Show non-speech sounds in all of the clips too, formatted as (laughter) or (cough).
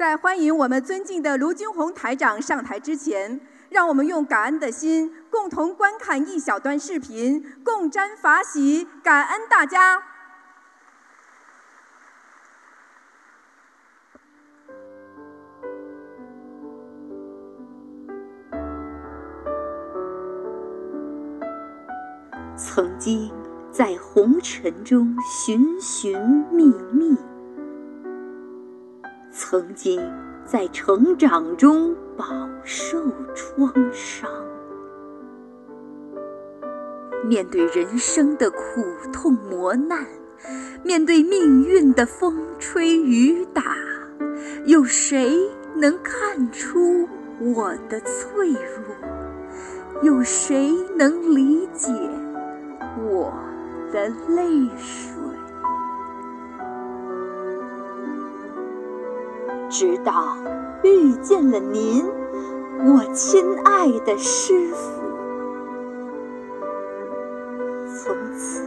在欢迎我们尊敬的卢军红台长上台之前，让我们用感恩的心，共同观看一小段视频，共沾法喜，感恩大家。曾经在红尘中寻寻觅觅。曾经在成长中饱受创伤，面对人生的苦痛磨难，面对命运的风吹雨打，有谁能看出我的脆弱？有谁能理解我的泪水？直到遇见了您，我亲爱的师傅，从此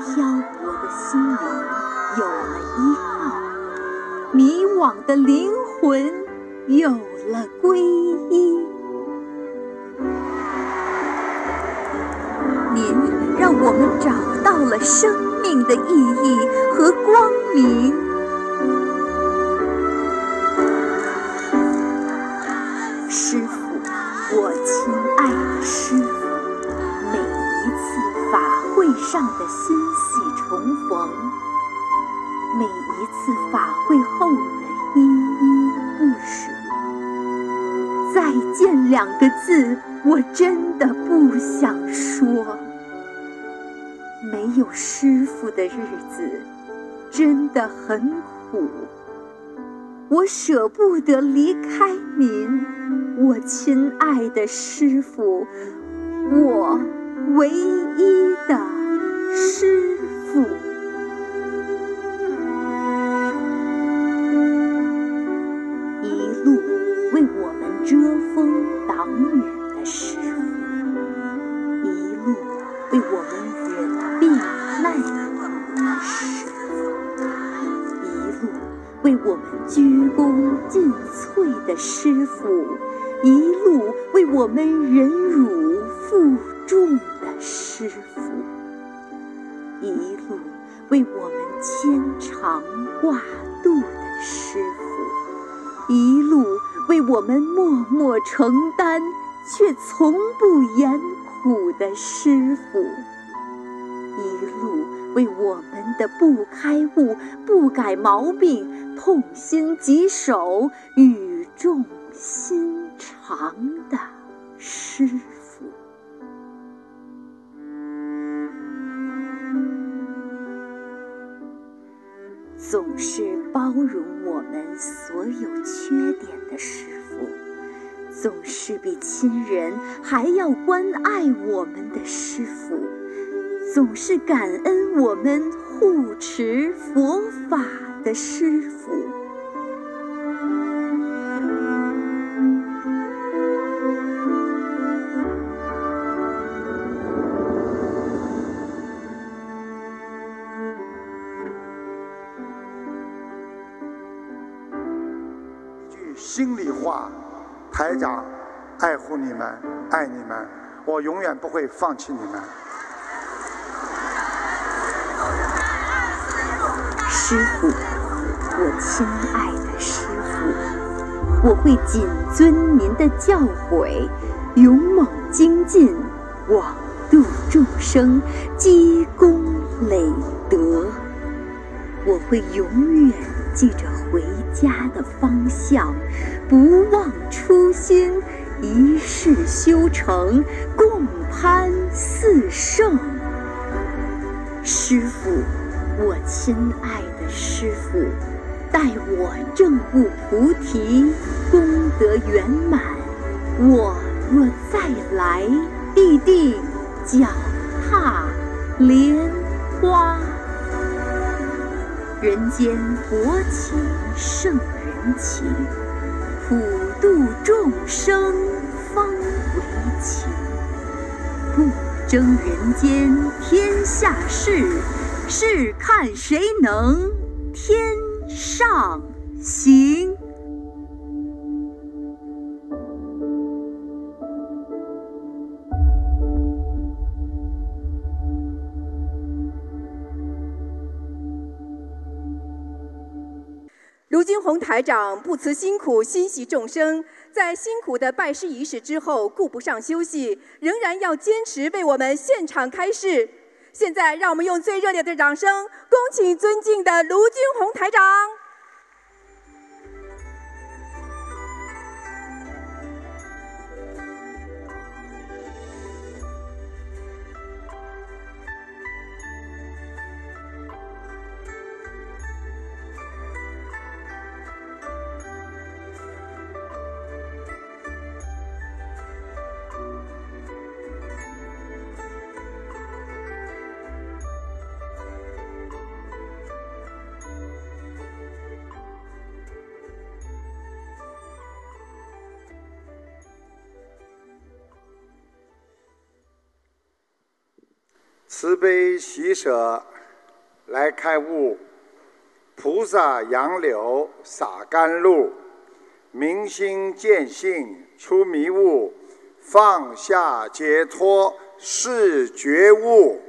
漂泊的心灵有了依靠，迷惘的灵魂有了皈依。您让我们找到了生命的意义和光明。师傅，每一次法会上的欣喜重逢，每一次法会后的依依不舍，再见两个字，我真的不想说。没有师傅的日子，真的很苦。我舍不得离开您，我亲爱的师傅，我唯一的师傅。一路为我们遮风挡雨的师傅，一路为我们忍病耐苦的师傅，一路为我们鞠躬尽瘁的师傅，一路为我们忍辱负重的师傅，一路为我们牵肠挂肚的师傅，一路为我们默默承担却从不言苦的师傅，一路为我们的不开悟、不改毛病。痛心疾首、语重心旁的师傅，总是包容我们所有缺点的师傅，总是比亲人还要关爱我们的师傅，总是感恩我们护持佛法。的师傅，台长爱护你们，爱你们，我永远不会放弃你们。师傅。我亲爱的师傅，我会谨遵您的教诲，勇猛精进，广度众生，积功累德。我会永远记着回家的方向，不忘初心，一世修成，共攀四圣。师傅，我亲爱的师傅。待我正悟菩提，功德圆满，我若再来，必定脚踏莲花。人间薄情胜人情，普度众生方为情。不争人间天下事，试看谁能天。上行。金红台长不辞辛苦，心系众生，在辛苦的拜师仪式之后，顾不上休息，仍然要坚持为我们现场开示。现在，让我们用最热烈的掌声，恭请尊敬的卢军红台长。慈悲喜舍来开悟，菩萨杨柳洒甘露，明心见性出迷雾，放下解脱是觉悟。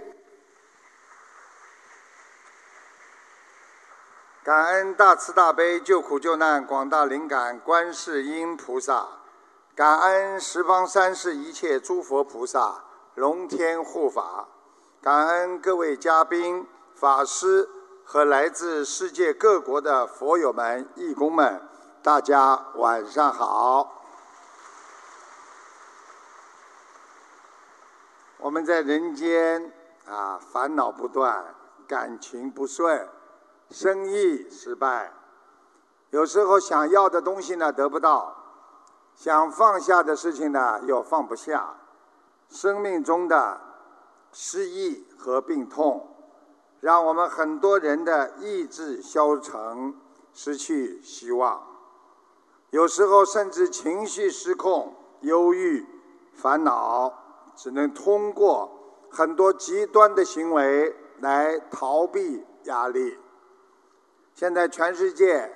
感恩大慈大悲救苦救难广大灵感观世音菩萨，感恩十方三世一切诸佛菩萨龙天护法。感恩各位嘉宾、法师和来自世界各国的佛友们、义工们，大家晚上好。我们在人间啊，烦恼不断，感情不顺，生意失败，有时候想要的东西呢得不到，想放下的事情呢又放不下，生命中的。失意和病痛，让我们很多人的意志消沉，失去希望。有时候甚至情绪失控、忧郁、烦恼，只能通过很多极端的行为来逃避压力。现在全世界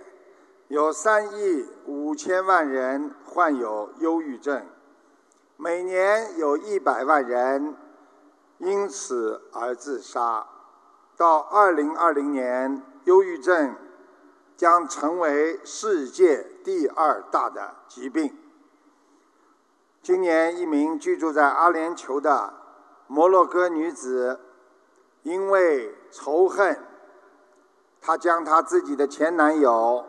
有三亿五千万人患有忧郁症，每年有一百万人。因此而自杀。到二零二零年，忧郁症将成为世界第二大的疾病。今年，一名居住在阿联酋的摩洛哥女子，因为仇恨，她将她自己的前男友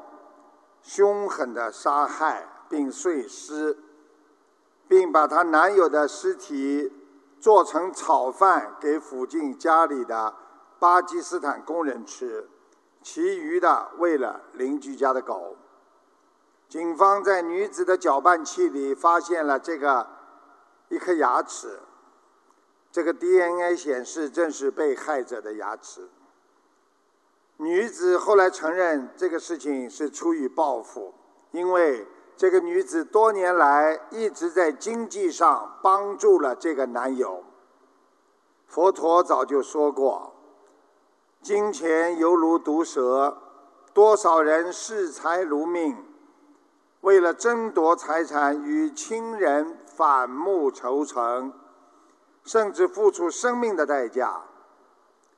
凶狠地杀害并碎尸，并把她男友的尸体。做成炒饭给附近家里的巴基斯坦工人吃，其余的喂了邻居家的狗。警方在女子的搅拌器里发现了这个一颗牙齿，这个 DNA 显示正是被害者的牙齿。女子后来承认这个事情是出于报复，因为。这个女子多年来一直在经济上帮助了这个男友。佛陀早就说过，金钱犹如毒蛇，多少人视财如命，为了争夺财产与亲人反目仇成，甚至付出生命的代价。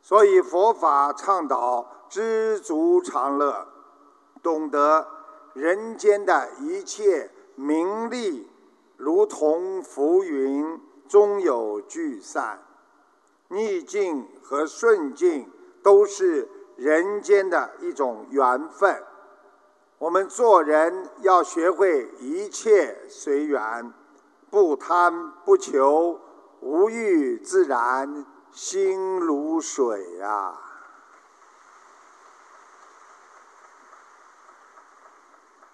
所以佛法倡导知足常乐，懂得。人间的一切名利，如同浮云，终有聚散；逆境和顺境都是人间的一种缘分。我们做人要学会一切随缘，不贪不求，无欲自然，心如水啊。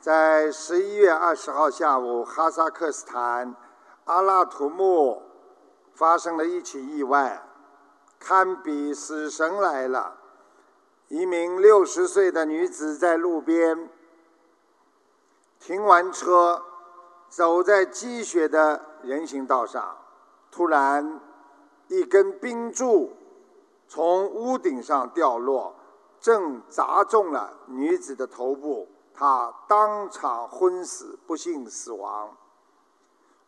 在十一月二十号下午，哈萨克斯坦阿拉图木发生了一起意外，堪比死神来了。一名六十岁的女子在路边停完车，走在积雪的人行道上，突然一根冰柱从屋顶上掉落，正砸中了女子的头部。他当场昏死，不幸死亡。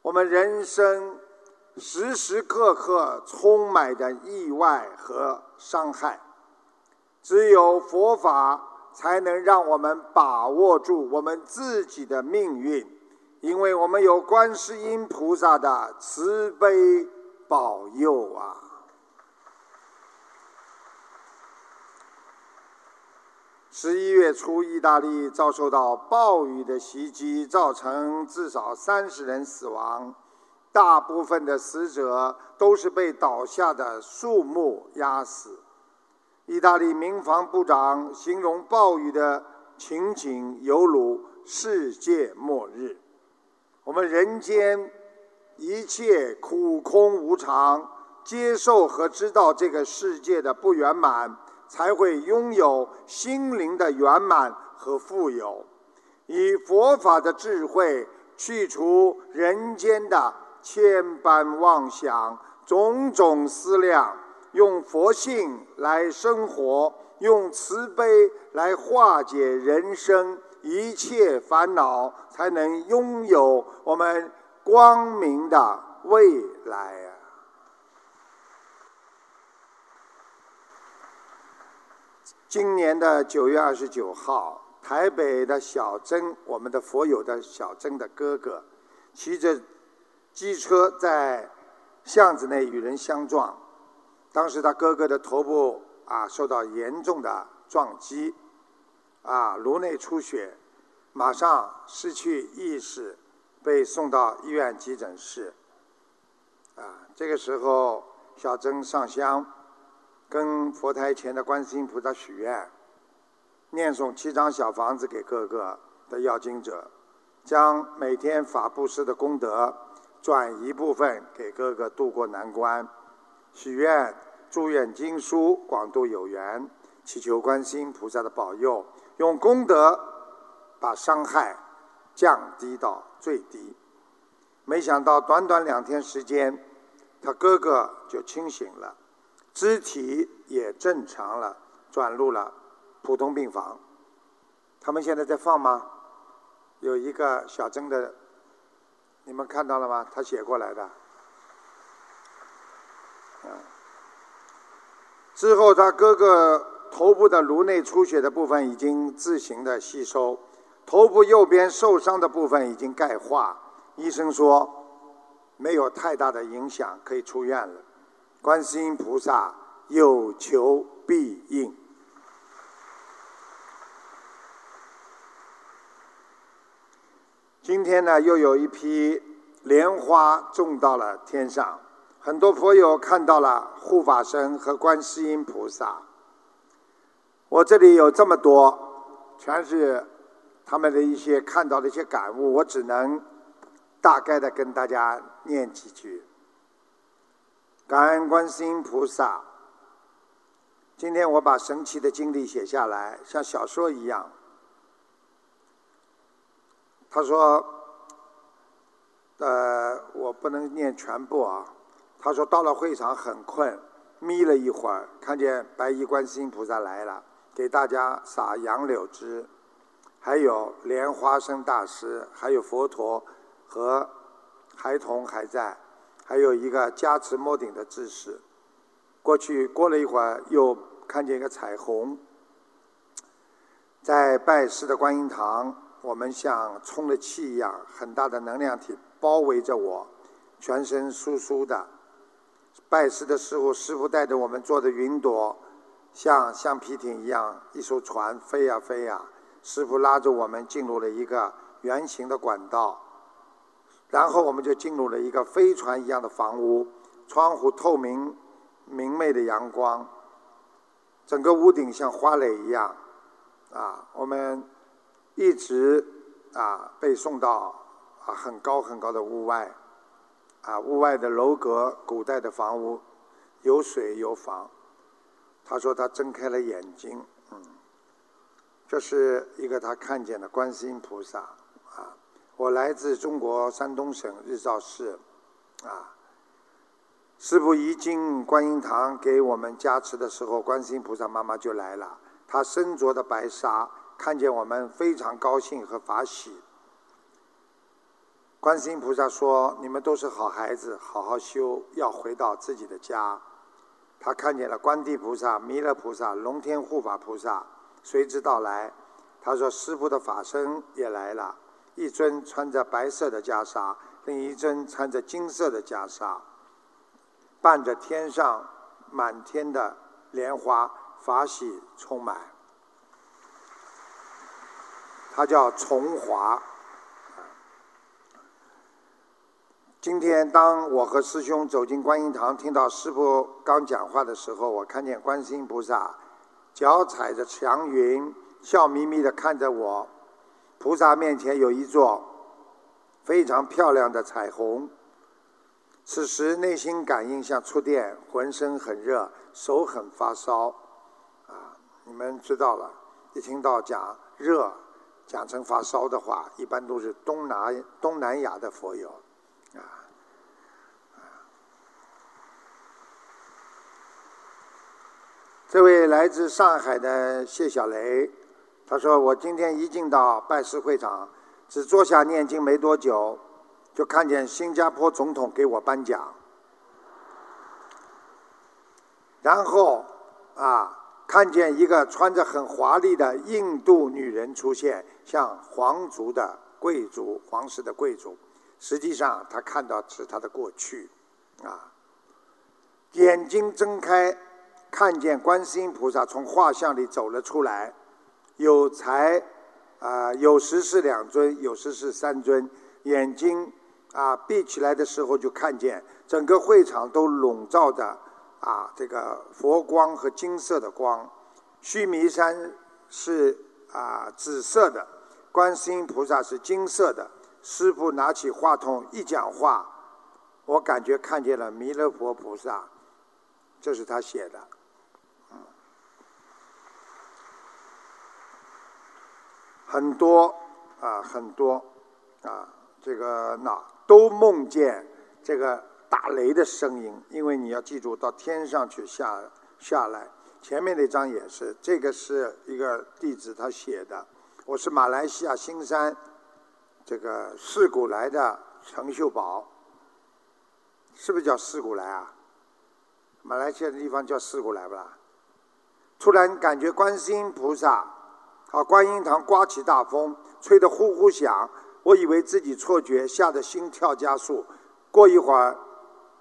我们人生时时刻刻充满着意外和伤害，只有佛法才能让我们把握住我们自己的命运，因为我们有观世音菩萨的慈悲保佑啊！十一月初，意大利遭受到暴雨的袭击，造成至少三十人死亡，大部分的死者都是被倒下的树木压死。意大利民防部长形容暴雨的情景犹如世界末日。我们人间一切苦空无常，接受和知道这个世界的不圆满，才会拥有心灵的圆满和富有。以佛法的智慧去除人间的千般妄想、种种思量。用佛性来生活，用慈悲来化解人生一切烦恼，才能拥有我们光明的未来啊！今年的九月二十九号，台北的小曾，我们的佛友的小曾的哥哥，骑着机车在巷子内与人相撞。当时他哥哥的头部啊受到严重的撞击，啊颅内出血，马上失去意识，被送到医院急诊室。啊，这个时候小曾上香，跟佛台前的观世音菩萨许愿，念诵七张小房子给哥哥的要经者，将每天法布施的功德转一部分给哥哥渡过难关。许愿、祝愿经书广度有缘，祈求观世音菩萨的保佑，用功德把伤害降低到最低。没想到短短两天时间，他哥哥就清醒了，肢体也正常了，转入了普通病房。他们现在在放吗？有一个小曾的，你们看到了吗？他写过来的。之后，他哥哥头部的颅内出血的部分已经自行的吸收，头部右边受伤的部分已经钙化，医生说没有太大的影响，可以出院了。观世音菩萨有求必应。今天呢，又有一批莲花种到了天上。很多佛友看到了护法神和观世音菩萨。我这里有这么多，全是他们的一些看到的一些感悟，我只能大概的跟大家念几句。感恩观世音菩萨。今天我把神奇的经历写下来，像小说一样。他说：“呃，我不能念全部啊。”他说：“到了会场很困，眯了一会儿，看见白衣观世音菩萨来了，给大家撒杨柳枝，还有莲花生大师，还有佛陀和孩童还在，还有一个加持摸顶的智士。过去过了一会儿，又看见一个彩虹，在拜师的观音堂，我们像充了气一样，很大的能量体包围着我，全身酥酥的。”拜师的时候，师傅带着我们坐的云朵，像橡皮艇一样，一艘船飞呀飞呀。师傅拉着我们进入了一个圆形的管道，然后我们就进入了一个飞船一样的房屋，窗户透明明媚的阳光，整个屋顶像花蕾一样，啊，我们一直啊被送到啊很高很高的屋外。啊，屋外的楼阁，古代的房屋，有水有房。他说他睁开了眼睛，嗯，这是一个他看见的观世音菩萨。啊，我来自中国山东省日照市，啊，师傅一进观音堂给我们加持的时候，观世音菩萨妈妈就来了。她身着的白纱，看见我们非常高兴和法喜。观世音菩萨说：“你们都是好孩子，好好修，要回到自己的家。”他看见了观地菩萨、弥勒菩萨、龙天护法菩萨，随之到来。他说：“师傅的法身也来了，一尊穿着白色的袈裟，另一尊穿着金色的袈裟，伴着天上满天的莲花，法喜充满。他叫崇华。今天，当我和师兄走进观音堂，听到师傅刚讲话的时候，我看见观世音菩萨脚踩着祥云。”笑眯眯地看着我，菩萨面前有一座非常漂亮的彩虹。此时内心感应像触电，浑身很热，手很发烧。啊，你们知道了，一听到讲热，讲成发烧的话，一般都是东南东南亚的佛友。啊，这位来自上海的谢小雷。他说：“我今天一进到拜师会场，只坐下念经没多久，就看见新加坡总统给我颁奖，然后啊，看见一个穿着很华丽的印度女人出现，像皇族的贵族、皇室的贵族。实际上，他看到是他的过去，啊，眼睛睁开，看见观世音菩萨从画像里走了出来。”有才，啊，有时是两尊，有时是三尊。眼睛啊闭起来的时候，就看见整个会场都笼罩着啊这个佛光和金色的光。须弥山是啊紫色的，观世音菩萨是金色的。师傅拿起话筒一讲话，我感觉看见了弥勒佛菩萨，这是他写的。很多啊，很多啊，这个那都梦见这个打雷的声音，因为你要记住到天上去下下来。前面那张也是，这个是一个弟子他写的。我是马来西亚新山这个四古来的陈秀宝，是不是叫四古来啊？马来西亚的地方叫四古来不啦？突然感觉观世音菩萨。啊！观音堂刮起大风，吹得呼呼响。我以为自己错觉，吓得心跳加速。过一会儿，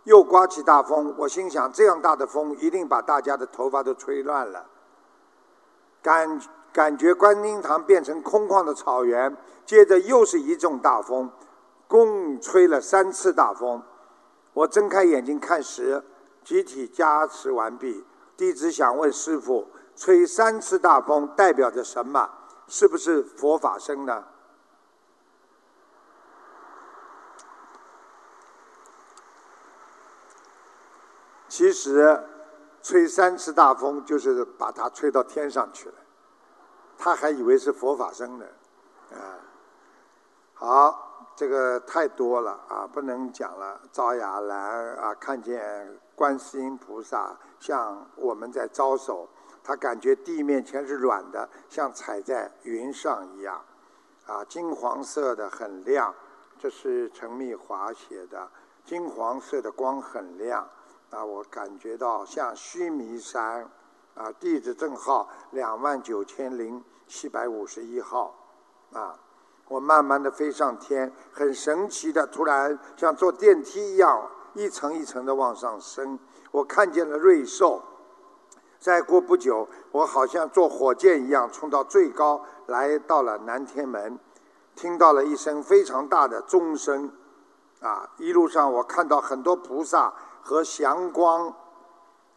又刮起大风。我心想：这样大的风，一定把大家的头发都吹乱了。感感觉观音堂变成空旷的草原。接着又是一阵大风，共吹了三次大风。我睁开眼睛看时，集体加持完毕。弟子想问师傅。吹三次大风代表着什么？是不是佛法生呢？其实，吹三次大风就是把它吹到天上去了。他还以为是佛法生呢，啊！好，这个太多了啊，不能讲了。赵雅兰啊，看见观世音菩萨向我们在招手。他感觉地面全是软的，像踩在云上一样，啊，金黄色的很亮，这是陈密华写的，金黄色的光很亮，啊，我感觉到像须弥山，啊，地址证号两万九千零七百五十一号，啊，我慢慢的飞上天，很神奇的，突然像坐电梯一样，一层一层的往上升，我看见了瑞兽。再过不久，我好像坐火箭一样冲到最高，来到了南天门，听到了一声非常大的钟声，啊！一路上我看到很多菩萨和祥光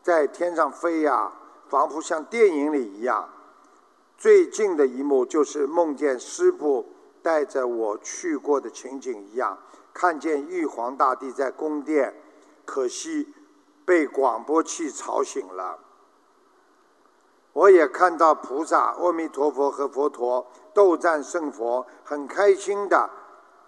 在天上飞呀，仿佛像电影里一样。最近的一幕就是梦见师傅带着我去过的情景一样，看见玉皇大帝在宫殿，可惜被广播器吵醒了。我也看到菩萨、阿弥陀佛和佛陀斗战胜佛，很开心的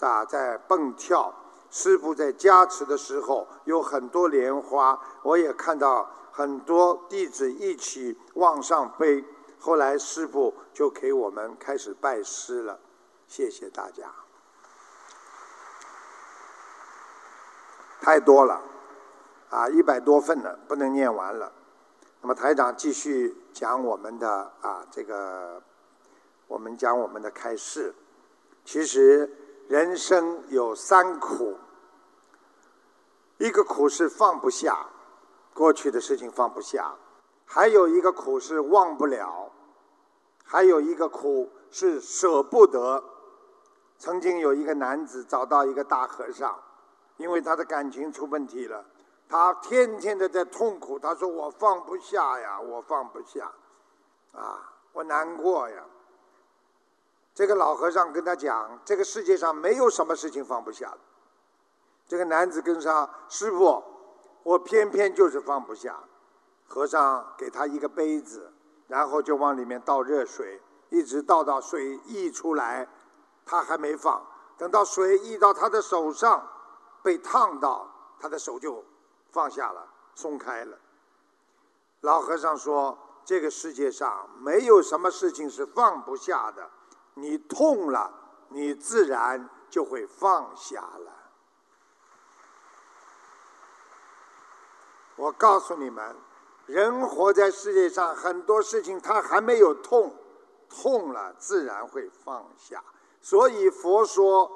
啊在蹦跳。师傅在加持的时候有很多莲花，我也看到很多弟子一起往上飞。后来师傅就给我们开始拜师了，谢谢大家。太多了，啊，一百多份了，不能念完了。那么台长继续讲我们的啊，这个我们讲我们的开示。其实人生有三苦，一个苦是放不下，过去的事情放不下；还有一个苦是忘不了；还有一个苦是舍不得。曾经有一个男子找到一个大和尚，因为他的感情出问题了。他天天的在痛苦，他说我放不下呀，我放不下，啊，我难过呀。这个老和尚跟他讲，这个世界上没有什么事情放不下的。这个男子跟上师傅，我偏偏就是放不下。和尚给他一个杯子，然后就往里面倒热水，一直倒到水溢出来，他还没放。等到水溢到他的手上，被烫到，他的手就。放下了，松开了。老和尚说：“这个世界上没有什么事情是放不下的，你痛了，你自然就会放下了。”我告诉你们，人活在世界上，很多事情他还没有痛，痛了自然会放下。所以佛说：“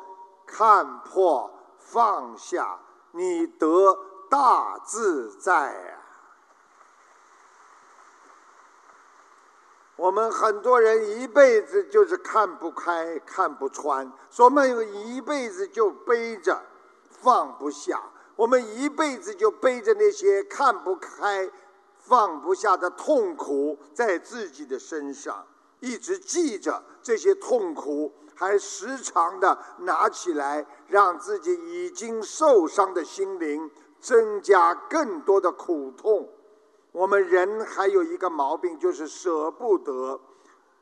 看破放下，你得。”大自在啊！我们很多人一辈子就是看不开、看不穿，说我们一辈子就背着放不下，我们一辈子就背着那些看不开、放不下的痛苦在自己的身上，一直记着这些痛苦，还时常的拿起来，让自己已经受伤的心灵。增加更多的苦痛。我们人还有一个毛病，就是舍不得。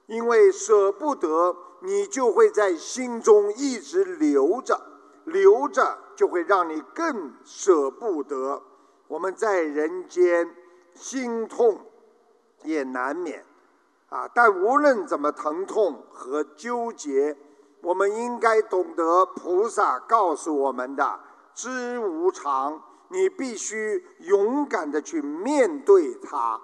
因为舍不得，你就会在心中一直留着，留着就会让你更舍不得。我们在人间，心痛也难免啊。但无论怎么疼痛和纠结，我们应该懂得菩萨告诉我们的知无常。你必须勇敢的去面对它，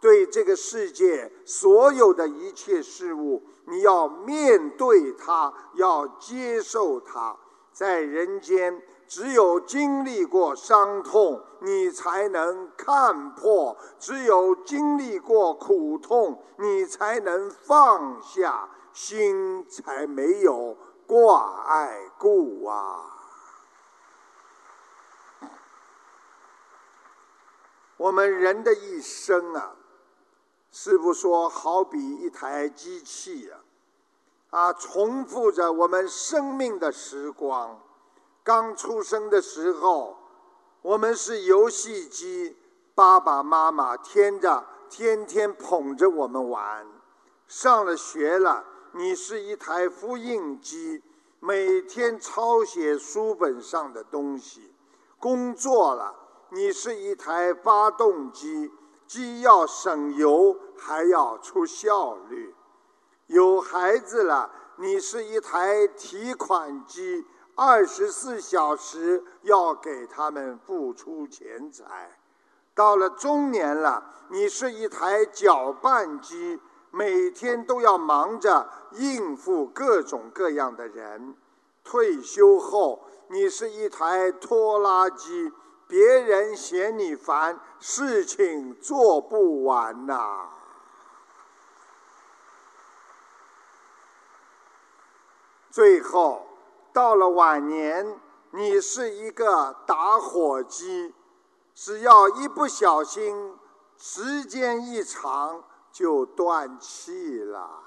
对这个世界所有的一切事物，你要面对它，要接受它。在人间，只有经历过伤痛，你才能看破；只有经历过苦痛，你才能放下，心才没有挂碍故啊。我们人的一生啊，师傅说好比一台机器呀，啊，重复着我们生命的时光。刚出生的时候，我们是游戏机，爸爸妈妈天着天天捧着我们玩。上了学了，你是一台复印机，每天抄写书本上的东西。工作了。你是一台发动机，既要省油，还要出效率。有孩子了，你是一台提款机，二十四小时要给他们付出钱财。到了中年了，你是一台搅拌机，每天都要忙着应付各种各样的人。退休后，你是一台拖拉机。别人嫌你烦，事情做不完呐。最后到了晚年，你是一个打火机，只要一不小心，时间一长就断气了。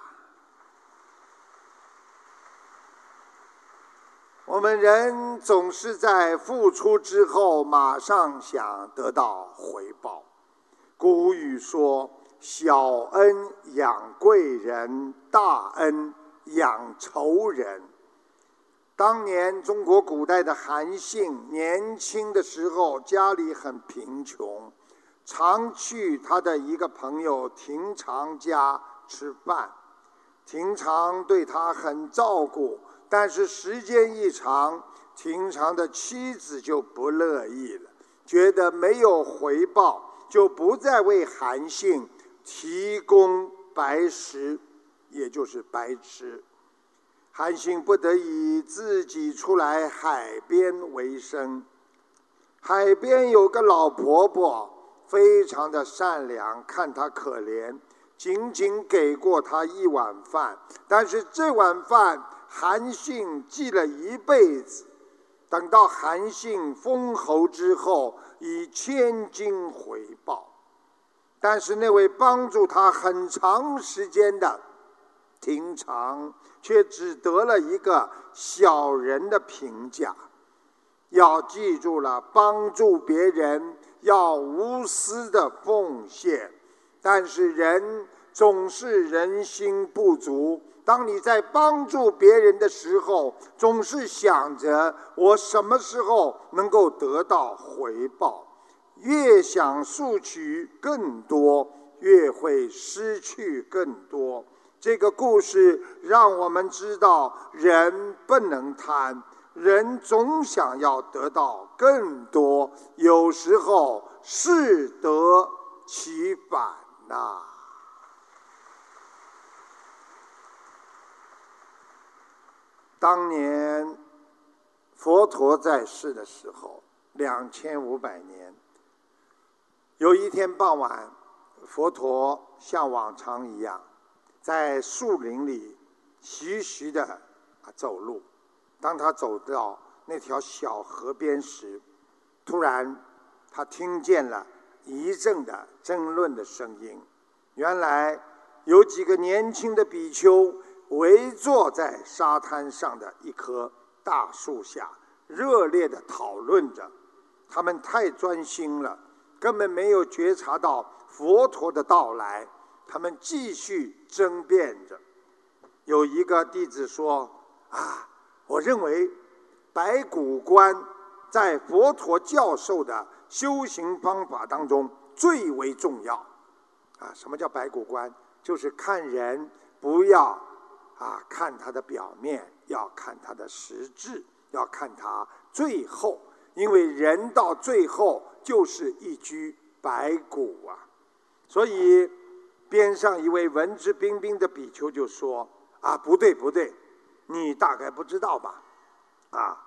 我们人总是在付出之后，马上想得到回报。古语说：“小恩养贵人，大恩养仇人。”当年中国古代的韩信，年轻的时候家里很贫穷，常去他的一个朋友廷常家吃饭，廷常对他很照顾。但是时间一长，平常的妻子就不乐意了，觉得没有回报，就不再为韩信提供白食，也就是白吃。韩信不得已自己出来海边为生。海边有个老婆婆，非常的善良，看他可怜，仅仅给过他一碗饭。但是这碗饭，韩信记了一辈子。等到韩信封侯之后，以千金回报。但是那位帮助他很长时间的亭长，却只得了一个小人的评价。要记住了，帮助别人要无私的奉献，但是人总是人心不足。当你在帮助别人的时候，总是想着我什么时候能够得到回报，越想索取更多，越会失去更多。这个故事让我们知道，人不能贪。人总想要得到更多，有时候适得其反呐。当年佛陀在世的时候，两千五百年，有一天傍晚，佛陀像往常一样，在树林里徐徐的走路。当他走到那条小河边时，突然他听见了一阵的争论的声音。原来有几个年轻的比丘围坐在沙滩上的一棵大树下，热烈的讨论着。他们太专心了，根本没有觉察到佛陀的到来。他们继续争辩着。有一个弟子说：“啊。”我认为，白骨观在佛陀教授的修行方法当中最为重要。啊，什么叫白骨观？就是看人不要啊看他的表面，要看他的实质，要看他最后，因为人到最后就是一具白骨啊。所以，边上一位文质彬彬的比丘就说：“啊，不对，不对。”你大概不知道吧？啊，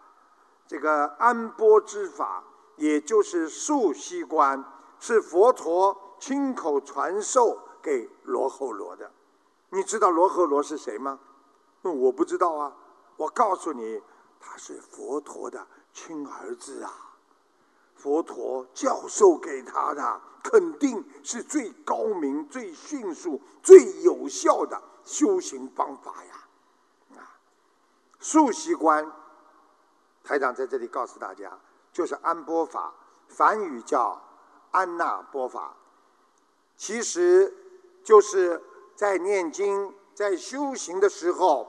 这个安波之法，也就是素息观，是佛陀亲口传授给罗睺罗的。你知道罗睺罗是谁吗？那我不知道啊。我告诉你，他是佛陀的亲儿子啊。佛陀教授给他的，肯定是最高明、最迅速、最有效的修行方法呀。啊素息观，台长在这里告诉大家，就是安波法，梵语叫安那波法，其实就是在念经、在修行的时候，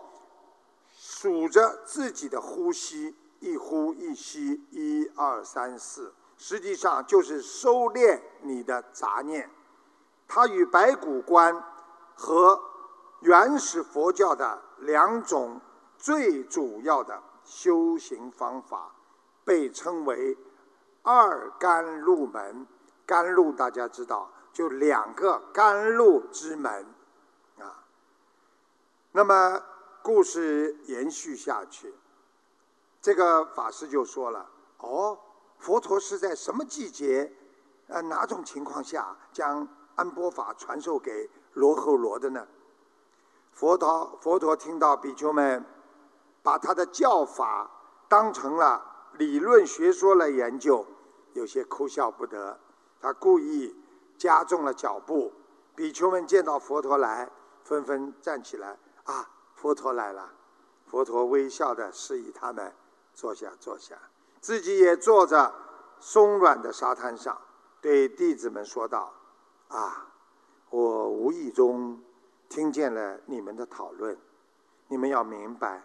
数着自己的呼吸，一呼一吸，一二三四，实际上就是收敛你的杂念。它与白骨观和原始佛教的两种。最主要的修行方法，被称为二甘露门。甘露大家知道，就两个甘露之门。那么故事延续下去，这个法师就说了：“哦，佛陀是在什么季节，呃，哪种情况下将安波法传授给罗侯罗的呢？”佛陀佛陀听到比丘们。把他的教法当成了理论学说来研究，有些哭笑不得。他故意加重了脚步。比丘们见到佛陀来，纷纷站起来。啊，佛陀来了！佛陀微笑的示意他们坐下，坐下。自己也坐在松软的沙滩上，对弟子们说道：“啊，我无意中听见了你们的讨论，你们要明白。”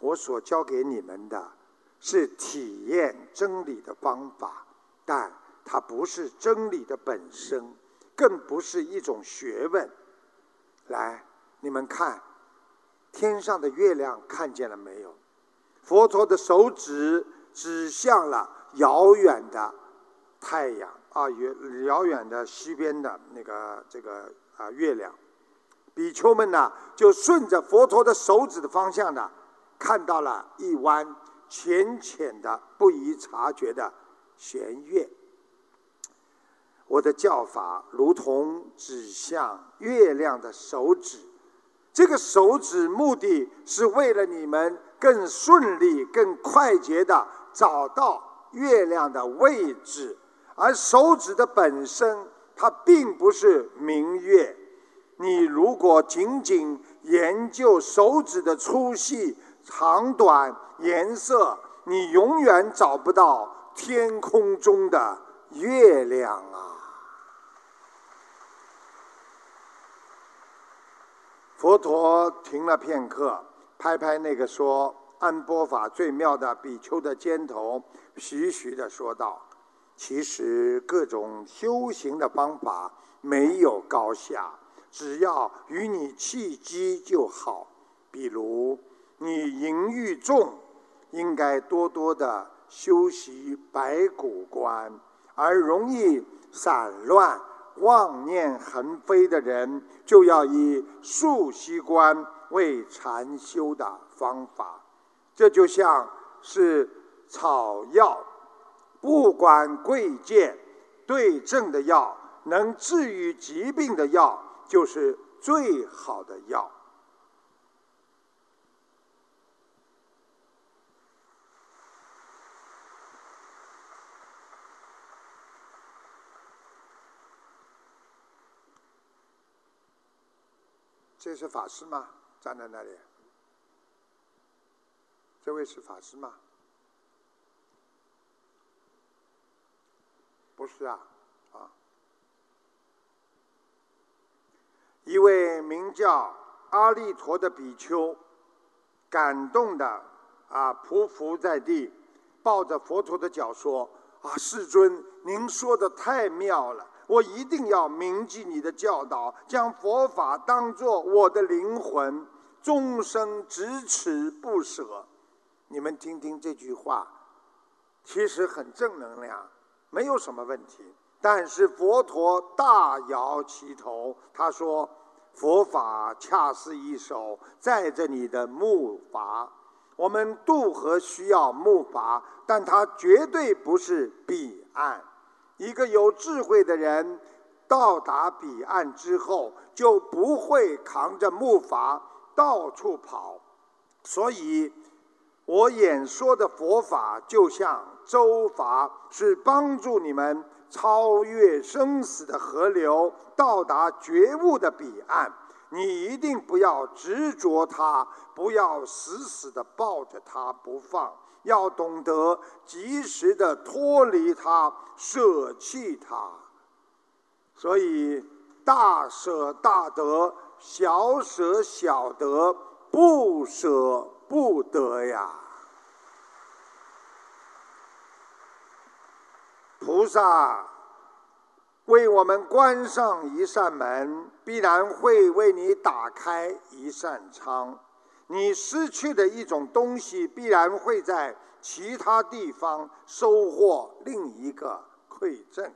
我所教给你们的，是体验真理的方法，但它不是真理的本身，更不是一种学问。来，你们看，天上的月亮看见了没有？佛陀的手指指向了遥远的太阳，啊远遥远的西边的那个这个啊月亮。比丘们呢，就顺着佛陀的手指的方向呢，看到了一弯浅浅的、不易察觉的弦月。我的叫法如同指向月亮的手指，这个手指目的是为了你们更顺利、更快捷的找到月亮的位置，而手指的本身它并不是明月。你如果仅仅研究手指的粗细、长短、颜色，你永远找不到天空中的月亮啊！佛陀停了片刻，拍拍那个说安波法最妙的比丘的肩头，徐徐地说道：“其实各种修行的方法没有高下。”只要与你契机就好。比如你淫欲重，应该多多的修习白骨观；而容易散乱、妄念横飞的人，就要以数息观为禅修的方法。这就像是草药，不管贵贱，对症的药，能治愈疾病的药。就是最好的药。这是法师吗？站在那里。这位是法师吗？不是啊。啊一位名叫阿利陀的比丘，感动的啊匍匐在地，抱着佛陀的脚说：“啊，世尊，您说的太妙了，我一定要铭记你的教导，将佛法当作我的灵魂，终生执持不舍。”你们听听这句话，其实很正能量，没有什么问题。但是佛陀大摇其头，他说：“佛法恰似一手载着你的木筏，我们渡河需要木筏，但它绝对不是彼岸。一个有智慧的人到达彼岸之后，就不会扛着木筏到处跑。所以，我演说的佛法就像舟筏，是帮助你们。”超越生死的河流，到达觉悟的彼岸。你一定不要执着它，不要死死的抱着它不放，要懂得及时的脱离它，舍弃它。所以，大舍大得，小舍小得，不舍不得呀。菩萨为我们关上一扇门，必然会为你打开一扇窗。你失去的一种东西，必然会在其他地方收获另一个馈赠。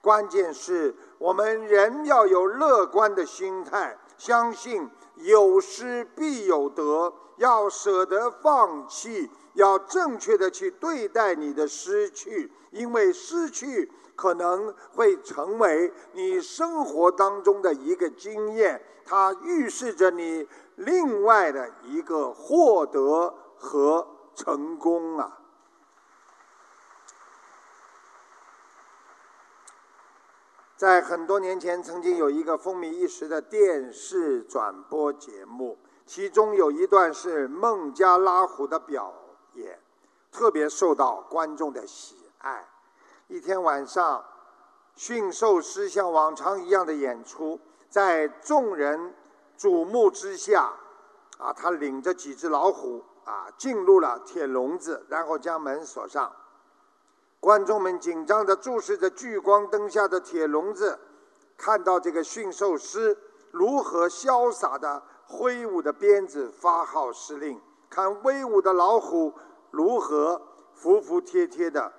关键是我们人要有乐观的心态，相信有失必有得，要舍得放弃。要正确的去对待你的失去，因为失去可能会成为你生活当中的一个经验，它预示着你另外的一个获得和成功啊！在很多年前，曾经有一个风靡一时的电视转播节目，其中有一段是孟加拉虎的表。演特别受到观众的喜爱。一天晚上，驯兽师像往常一样的演出，在众人瞩目之下，啊，他领着几只老虎啊进入了铁笼子，然后将门锁上。观众们紧张地注视着聚光灯下的铁笼子，看到这个驯兽师如何潇洒地挥舞着鞭子发号施令。看威武的老虎如何服服帖帖地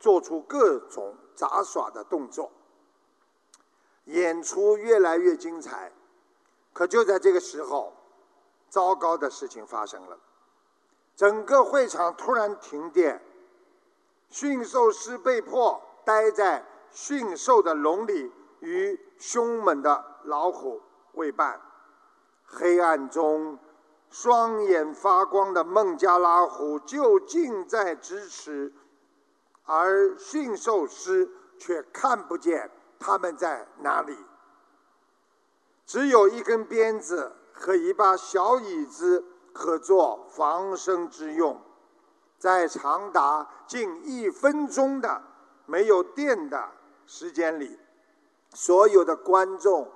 做出各种杂耍的动作。演出越来越精彩，可就在这个时候，糟糕的事情发生了。整个会场突然停电，驯兽师被迫待在驯兽的笼里，与凶猛的老虎为伴。黑暗中，双眼发光的孟加拉虎就近在咫尺，而驯兽师却看不见。他们在哪里？只有一根鞭子和一把小椅子可做防身之用。在长达近一分钟的没有电的时间里，所有的观众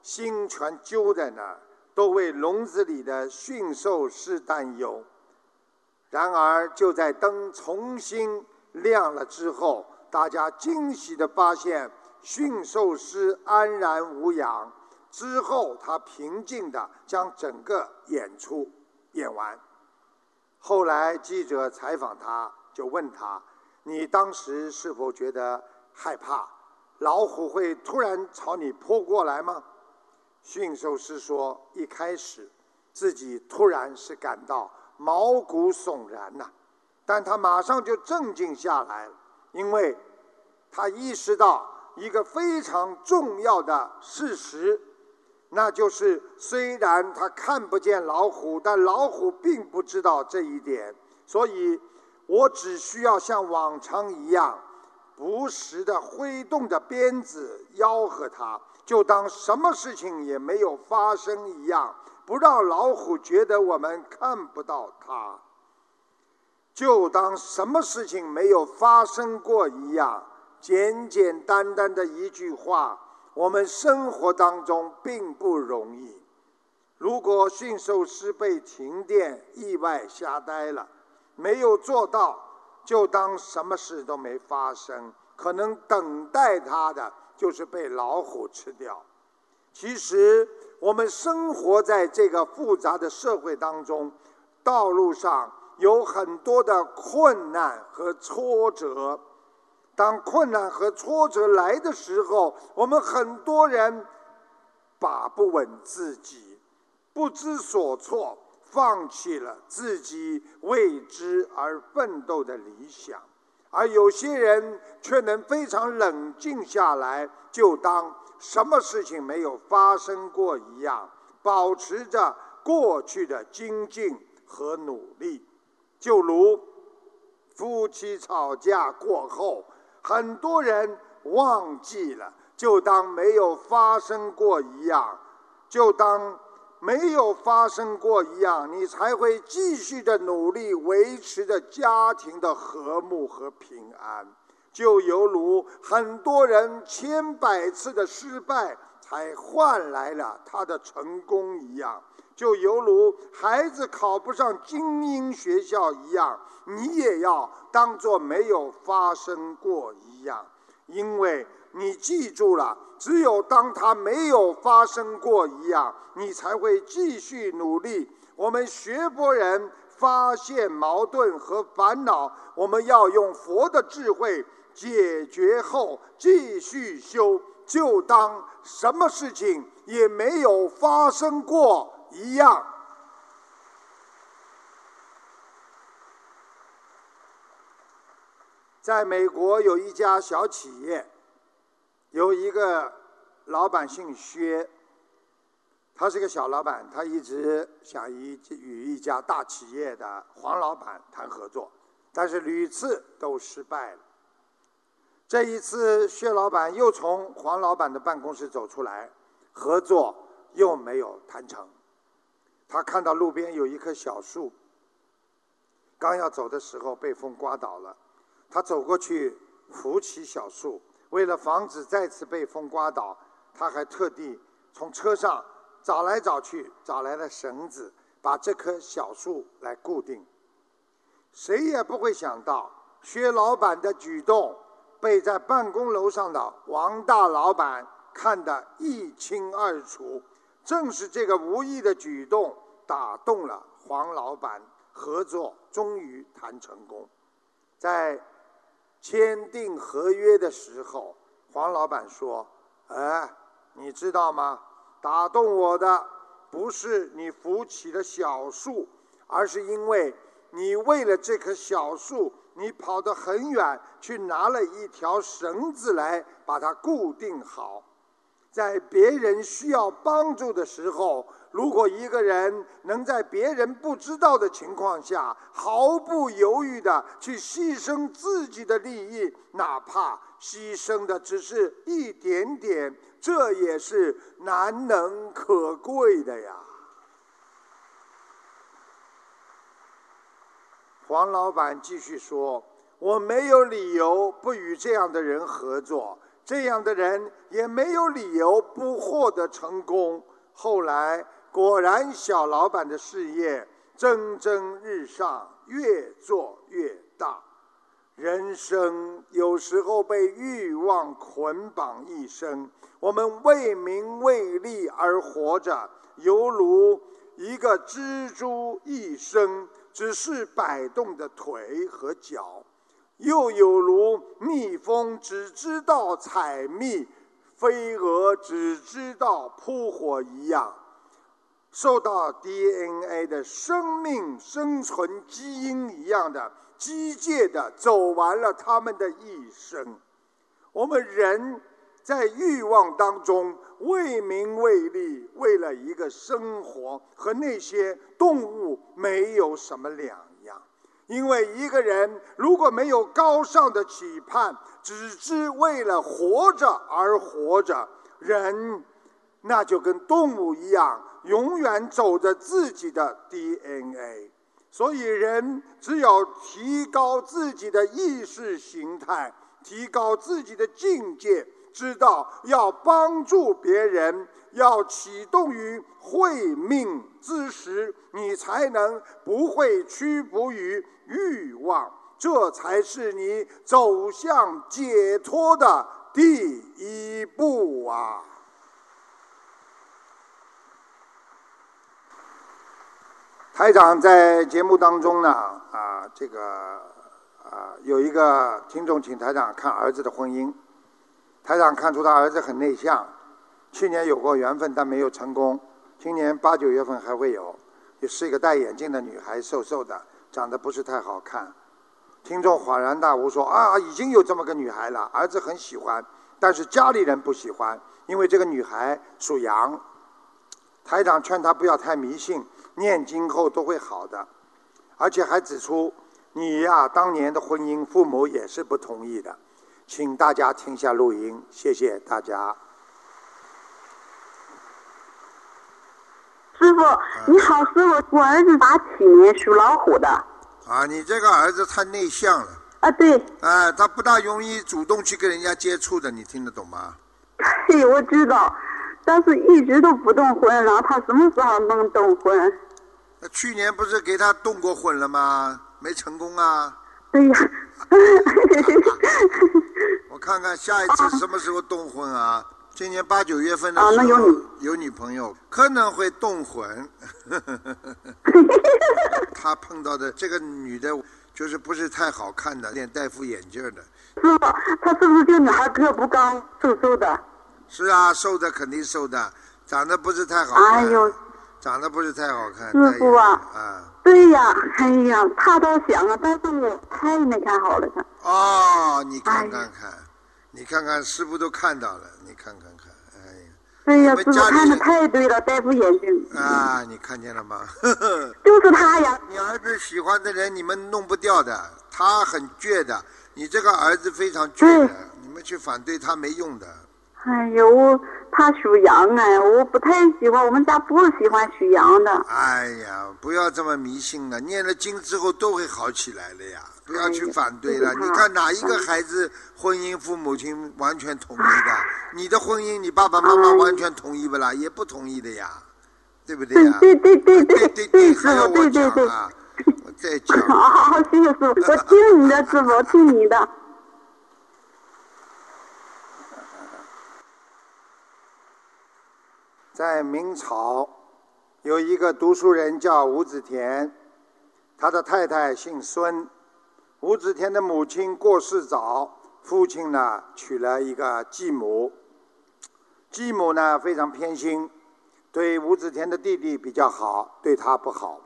心全揪在那儿，都为笼子里的驯兽师担忧。然而，就在灯重新亮了之后，大家惊喜地发现。驯兽师安然无恙，之后他平静地将整个演出演完。后来记者采访他，就问他：“你当时是否觉得害怕？老虎会突然朝你扑过来吗？”驯兽师说：“一开始自己突然是感到毛骨悚然呐，但他马上就镇静下来了，因为他意识到。”一个非常重要的事实，那就是虽然他看不见老虎，但老虎并不知道这一点。所以，我只需要像往常一样，不时地挥动着鞭子吆喝它，就当什么事情也没有发生一样，不让老虎觉得我们看不到它，就当什么事情没有发生过一样。简简单单的一句话，我们生活当中并不容易。如果驯兽师被停电意外吓呆了，没有做到，就当什么事都没发生。可能等待他的就是被老虎吃掉。其实，我们生活在这个复杂的社会当中，道路上有很多的困难和挫折。当困难和挫折来的时候，我们很多人把不稳自己，不知所措，放弃了自己为之而奋斗的理想；而有些人却能非常冷静下来，就当什么事情没有发生过一样，保持着过去的精进和努力。就如夫妻吵架过后。很多人忘记了，就当没有发生过一样，就当没有发生过一样，你才会继续的努力维持着家庭的和睦和平安。就犹如很多人千百次的失败，才换来了他的成功一样。就犹如孩子考不上精英学校一样，你也要当做没有发生过一样，因为你记住了，只有当他没有发生过一样，你才会继续努力。我们学佛人发现矛盾和烦恼，我们要用佛的智慧解决后继续修，就当什么事情也没有发生过。一样，在美国有一家小企业，有一个老板姓薛，他是个小老板，他一直想与与一家大企业的黄老板谈合作，但是屡次都失败了。这一次，薛老板又从黄老板的办公室走出来，合作又没有谈成。他看到路边有一棵小树，刚要走的时候被风刮倒了。他走过去扶起小树，为了防止再次被风刮倒，他还特地从车上找来找去，找来了绳子，把这棵小树来固定。谁也不会想到，薛老板的举动被在办公楼上的王大老板看得一清二楚。正是这个无意的举动。打动了黄老板，合作终于谈成功。在签订合约的时候，黄老板说：“哎，你知道吗？打动我的不是你扶起的小树，而是因为你为了这棵小树，你跑得很远，去拿了一条绳子来把它固定好。在别人需要帮助的时候。”如果一个人能在别人不知道的情况下，毫不犹豫地去牺牲自己的利益，哪怕牺牲的只是一点点，这也是难能可贵的呀。黄老板继续说：“我没有理由不与这样的人合作，这样的人也没有理由不获得成功。”后来。果然，小老板的事业蒸蒸日上，越做越大。人生有时候被欲望捆绑一生，我们为名为利而活着，犹如一个蜘蛛一生只是摆动的腿和脚，又有如蜜蜂只知道采蜜，飞蛾只知道扑火一样。受到 DNA 的生命生存基因一样的机械的走完了他们的一生。我们人在欲望当中为名为利，为了一个生活，和那些动物没有什么两。因为一个人如果没有高尚的期盼，只知为了活着而活着，人那就跟动物一样。永远走着自己的 DNA，所以人只有提高自己的意识形态，提高自己的境界，知道要帮助别人，要启动于会命之时，你才能不会屈服于欲望，这才是你走向解脱的第一步啊！台长在节目当中呢，啊，这个啊，有一个听众请台长看儿子的婚姻，台长看出他儿子很内向，去年有过缘分但没有成功，今年八九月份还会有，也是一个戴眼镜的女孩，瘦瘦的，长得不是太好看。听众恍然大悟说啊，已经有这么个女孩了，儿子很喜欢，但是家里人不喜欢，因为这个女孩属羊。台长劝他不要太迷信。念经后都会好的，而且还指出你呀，当年的婚姻父母也是不同意的，请大家听下录音，谢谢大家。师傅你好，师傅，我儿子八七年属老虎的。啊，你这个儿子太内向了。啊，对。啊，他不大容易主动去跟人家接触的，你听得懂吗？对，我知道。但是一直都不动婚，然后他什么时候能动婚？那去年不是给他动过婚了吗？没成功啊。(laughs) 对呀。(laughs) (laughs) 我看看下一次什么时候动婚啊？今年八九月份的时候有女朋友，可能会动魂。(laughs) 他碰到的这个女的，就是不是太好看的，脸戴副眼镜的。是吧？他是不是就女孩个不高，瘦瘦的？是啊，瘦的肯定瘦的，长得不是太好看。哎呦，长得不是太好看。师傅啊，啊，对呀，哎呀，他倒想啊，但是我太没看好了他。哦，你看看看，你看看师傅都看到了，你看看看，哎呀。哎呀，师傅看的太对了，戴副眼镜。啊，你看见了吗？(laughs) 就是他呀。你儿子喜欢的人，你们弄不掉的，他很倔的。你这个儿子非常倔的，你们去反对他没用的。哎呦，他属羊哎，我不太喜欢，我们家不喜欢属羊的。哎呀，不要这么迷信了，念了经之后都会好起来了呀，不要去反对了。你看哪一个孩子婚姻父母亲完全同意的？你的婚姻你爸爸妈妈完全同意不啦？也不同意的呀，对不对呀？对对对对对对，还要我讲啊？我再讲。好 (laughs) 好好，谢谢师傅，我听你的师傅，听你的。在明朝，有一个读书人叫吴子田，他的太太姓孙，吴子田的母亲过世早，父亲呢娶了一个继母，继母呢非常偏心，对吴子田的弟弟比较好，对他不好，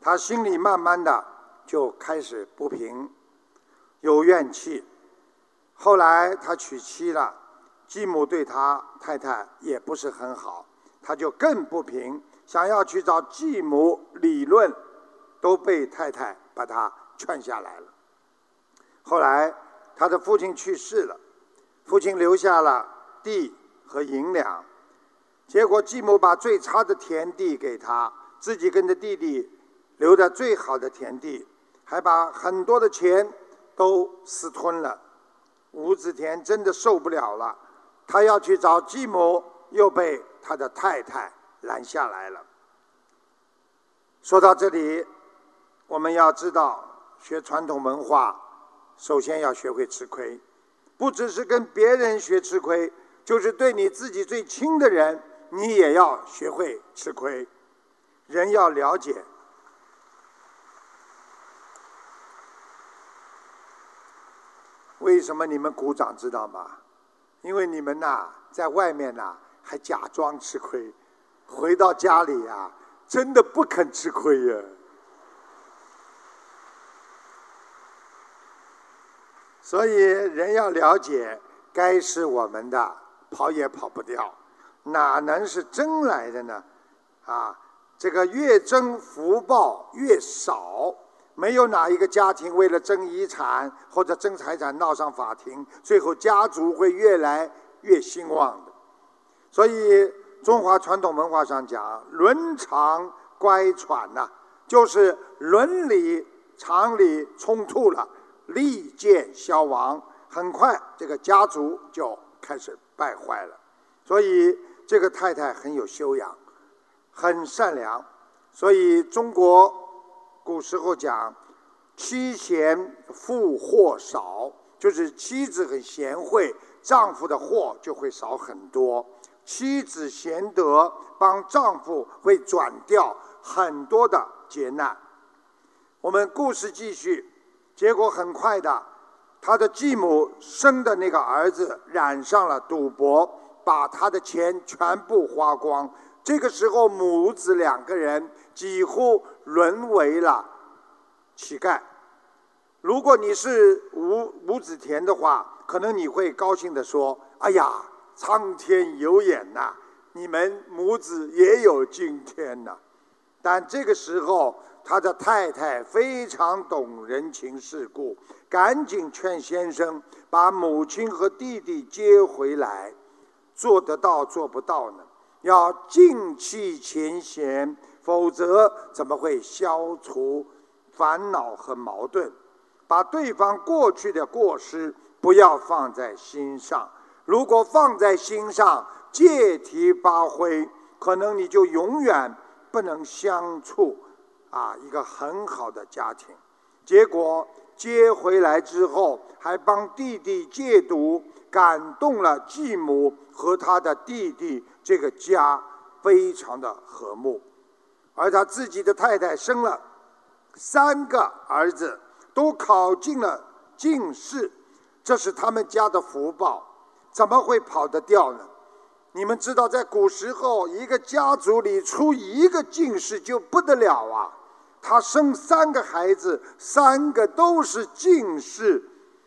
他心里慢慢的就开始不平，有怨气。后来他娶妻了，继母对他太太也不是很好，他就更不平，想要去找继母理论，都被太太把他劝下来了。后来，他的父亲去世了，父亲留下了地和银两，结果继母把最差的田地给他，自己跟着弟弟留的最好的田地，还把很多的钱都私吞了。吴子田真的受不了了，他要去找继母，又被他的太太拦下来了。说到这里，我们要知道学传统文化。首先要学会吃亏，不只是跟别人学吃亏，就是对你自己最亲的人，你也要学会吃亏。人要了解，为什么你们鼓掌知道吗？因为你们呐，在外面呐还假装吃亏，回到家里呀，真的不肯吃亏呀。所以人要了解，该是我们的，跑也跑不掉，哪能是争来的呢？啊，这个越争福报越少，没有哪一个家庭为了争遗产或者争财产闹上法庭，最后家族会越来越兴旺的。所以中华传统文化上讲，伦常乖舛呐，就是伦理常理冲突了。利剑消亡，很快这个家族就开始败坏了。所以这个太太很有修养，很善良。所以中国古时候讲“妻贤妇祸少”，就是妻子很贤惠，丈夫的祸就会少很多。妻子贤德，帮丈夫会转掉很多的劫难。我们故事继续。结果很快的，他的继母生的那个儿子染上了赌博，把他的钱全部花光。这个时候，母子两个人几乎沦为了乞丐。如果你是五五子田的话，可能你会高兴地说：“哎呀，苍天有眼呐，你们母子也有今天呐。”但这个时候。他的太太非常懂人情世故，赶紧劝先生把母亲和弟弟接回来。做得到做不到呢？要尽弃前嫌，否则怎么会消除烦恼和矛盾？把对方过去的过失不要放在心上。如果放在心上，借题发挥，可能你就永远不能相处。啊，一个很好的家庭，结果接回来之后，还帮弟弟戒毒，感动了继母和他的弟弟，这个家非常的和睦。而他自己的太太生了三个儿子，都考进了进士，这是他们家的福报，怎么会跑得掉呢？你们知道，在古时候，一个家族里出一个进士就不得了啊。他生三个孩子，三个都是进士，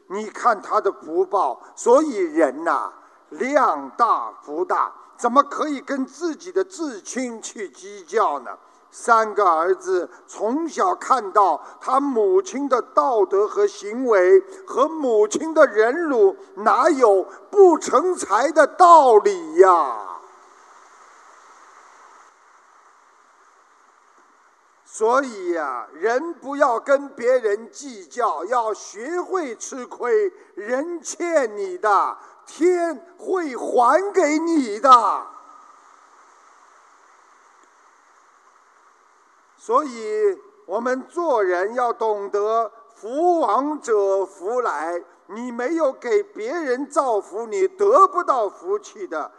你看他的福报。所以人呐，量大福大，怎么可以跟自己的至亲去计较呢？三个儿子从小看到他母亲的道德和行为，和母亲的忍辱，哪有不成才的道理呀？所以呀，人不要跟别人计较，要学会吃亏。人欠你的，天会还给你的。所以我们做人要懂得“福往者福来”。你没有给别人造福，你得不到福气的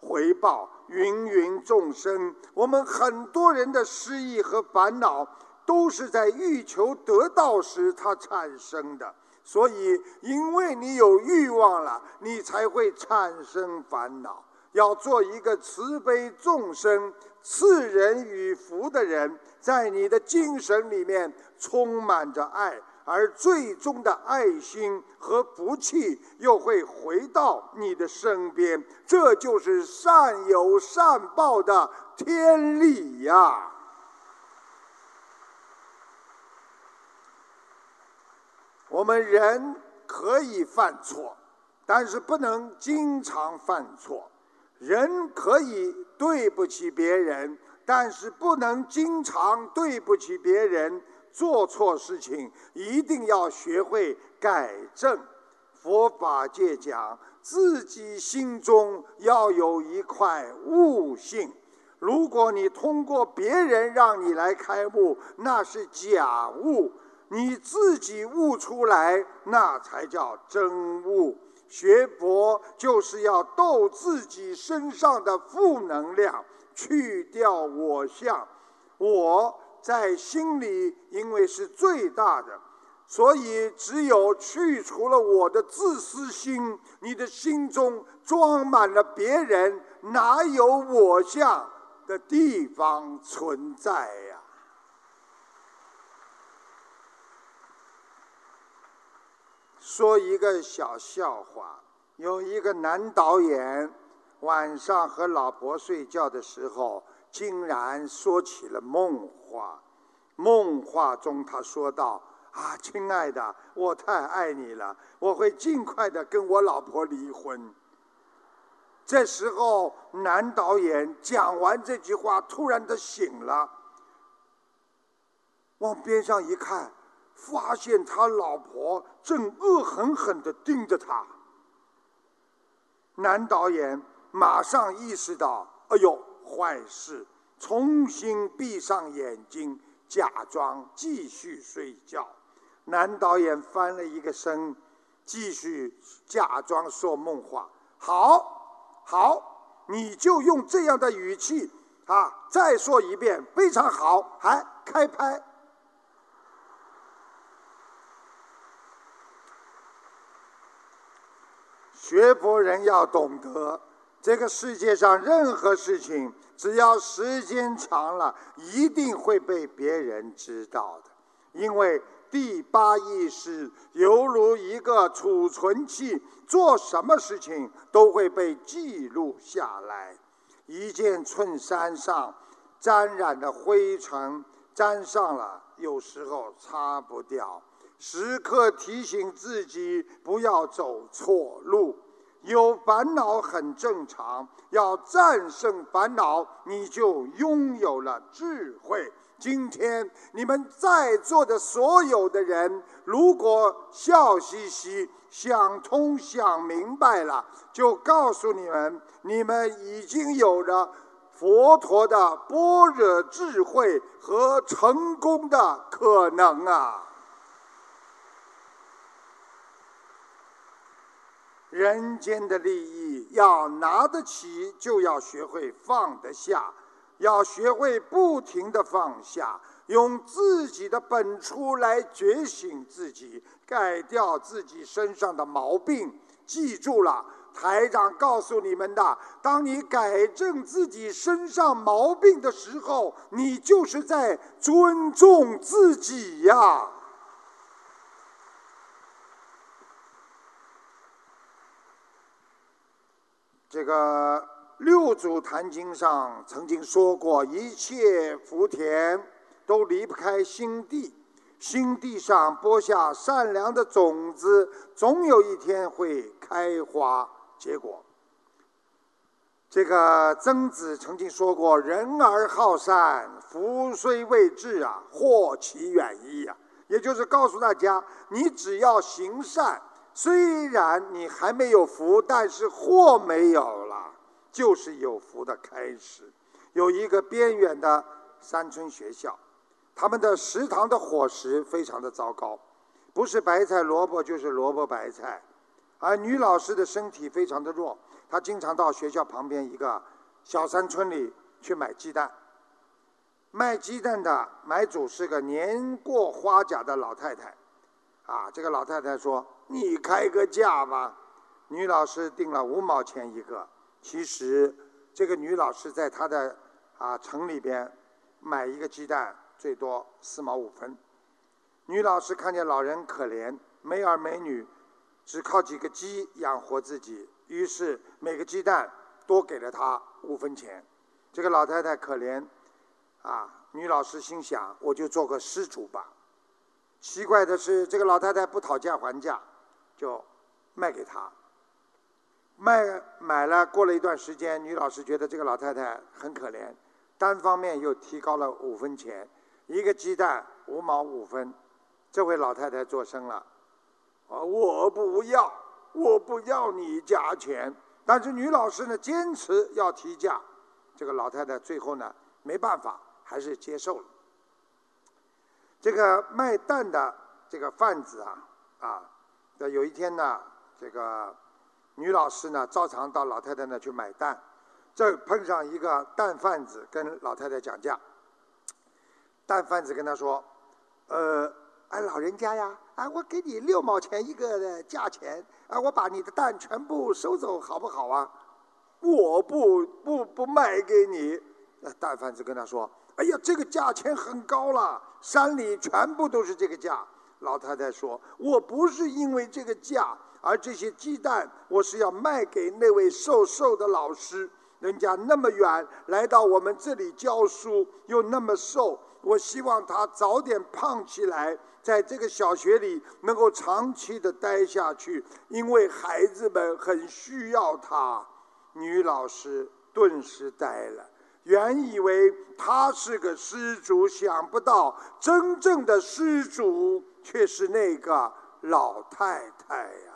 回报。芸芸众生，我们很多人的失意和烦恼，都是在欲求得到时它产生的。所以，因为你有欲望了，你才会产生烦恼。要做一个慈悲众生、赐人与福的人，在你的精神里面充满着爱，而最终的爱心和福气又会回到你的身边。这就是善有善报的天理呀。我们人可以犯错，但是不能经常犯错。人可以对不起别人，但是不能经常对不起别人。做错事情一定要学会改正。佛法界讲，自己心中要有一块悟性。如果你通过别人让你来开悟，那是假悟。你自己悟出来，那才叫真悟。学佛就是要斗自己身上的负能量，去掉我相。我在心里，因为是最大的，所以只有去除了我的自私心，你的心中装满了别人，哪有我相的地方存在呀？说一个小笑话，有一个男导演晚上和老婆睡觉的时候，竟然说起了梦话。梦话中他说道：“啊，亲爱的，我太爱你了，我会尽快的跟我老婆离婚。”这时候，男导演讲完这句话，突然的醒了，往边上一看。发现他老婆正恶狠狠地盯着他，男导演马上意识到：“哎呦，坏事！”重新闭上眼睛，假装继续睡觉。男导演翻了一个身，继续假装说梦话：“好，好，你就用这样的语气啊，再说一遍，非常好，还开拍。”学佛人要懂得，这个世界上任何事情，只要时间长了，一定会被别人知道的。因为第八意识犹如一个储存器，做什么事情都会被记录下来。一件衬衫上沾染的灰尘，沾上了，有时候擦不掉。时刻提醒自己不要走错路，有烦恼很正常，要战胜烦恼，你就拥有了智慧。今天你们在座的所有的人，如果笑嘻嘻、想通、想明白了，就告诉你们，你们已经有了佛陀的般若智慧和成功的可能啊！人间的利益要拿得起，就要学会放得下，要学会不停的放下，用自己的本初来觉醒自己，改掉自己身上的毛病。记住了，台长告诉你们的：当你改正自己身上毛病的时候，你就是在尊重自己呀。这个六祖坛经上曾经说过，一切福田都离不开心地，心地上播下善良的种子，总有一天会开花结果。这个曾子曾经说过：“人而好善，福虽未至啊，祸其远矣啊。”也就是告诉大家，你只要行善。虽然你还没有福，但是祸没有了，就是有福的开始。有一个边远的山村学校，他们的食堂的伙食非常的糟糕，不是白菜萝卜就是萝卜白菜，而女老师的身体非常的弱，她经常到学校旁边一个小山村里去买鸡蛋。卖鸡蛋的买主是个年过花甲的老太太，啊，这个老太太说：“你开个价吧。”女老师定了五毛钱一个。其实，这个女老师在她的啊城里边买一个鸡蛋最多四毛五分。女老师看见老人可怜，没儿没女，只靠几个鸡养活自己，于是每个鸡蛋多给了她五分钱。这个老太太可怜。啊，女老师心想，我就做个施主吧。奇怪的是，这个老太太不讨价还价，就卖给他。卖买了，过了一段时间，女老师觉得这个老太太很可怜，单方面又提高了五分钱，一个鸡蛋五毛五分。这回老太太做声了，啊，我不要，我不要你加钱。但是女老师呢，坚持要提价。这个老太太最后呢，没办法。还是接受了。这个卖蛋的这个贩子啊，啊，有一天呢，这个女老师呢，照常到老太太那去买蛋，这碰上一个蛋贩子跟老太太讲价。蛋贩子跟他说：“呃，哎，老人家呀，啊，我给你六毛钱一个的价钱，啊，我把你的蛋全部收走，好不好啊？”“我不不不卖给你。”那蛋贩子跟他说。哎呀，这个价钱很高了，山里全部都是这个价。老太太说：“我不是因为这个价，而这些鸡蛋我是要卖给那位瘦瘦的老师。人家那么远来到我们这里教书，又那么瘦，我希望他早点胖起来，在这个小学里能够长期的待下去，因为孩子们很需要他。”女老师顿时呆了。原以为他是个施主，想不到真正的施主却是那个老太太呀。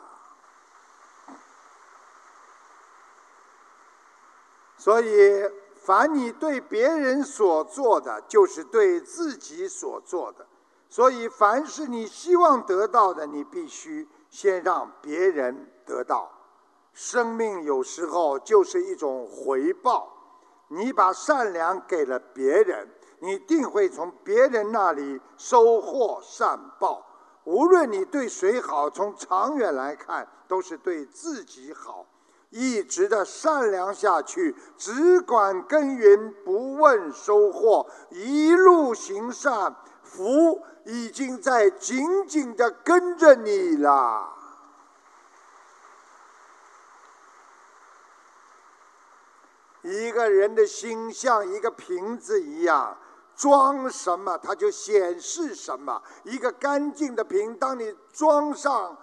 所以，凡你对别人所做的，就是对自己所做的。所以，凡是你希望得到的，你必须先让别人得到。生命有时候就是一种回报。你把善良给了别人，你定会从别人那里收获善报。无论你对谁好，从长远来看都是对自己好。一直的善良下去，只管耕耘，不问收获，一路行善，福已经在紧紧地跟着你了。一个人的心像一个瓶子一样，装什么它就显示什么。一个干净的瓶，当你装上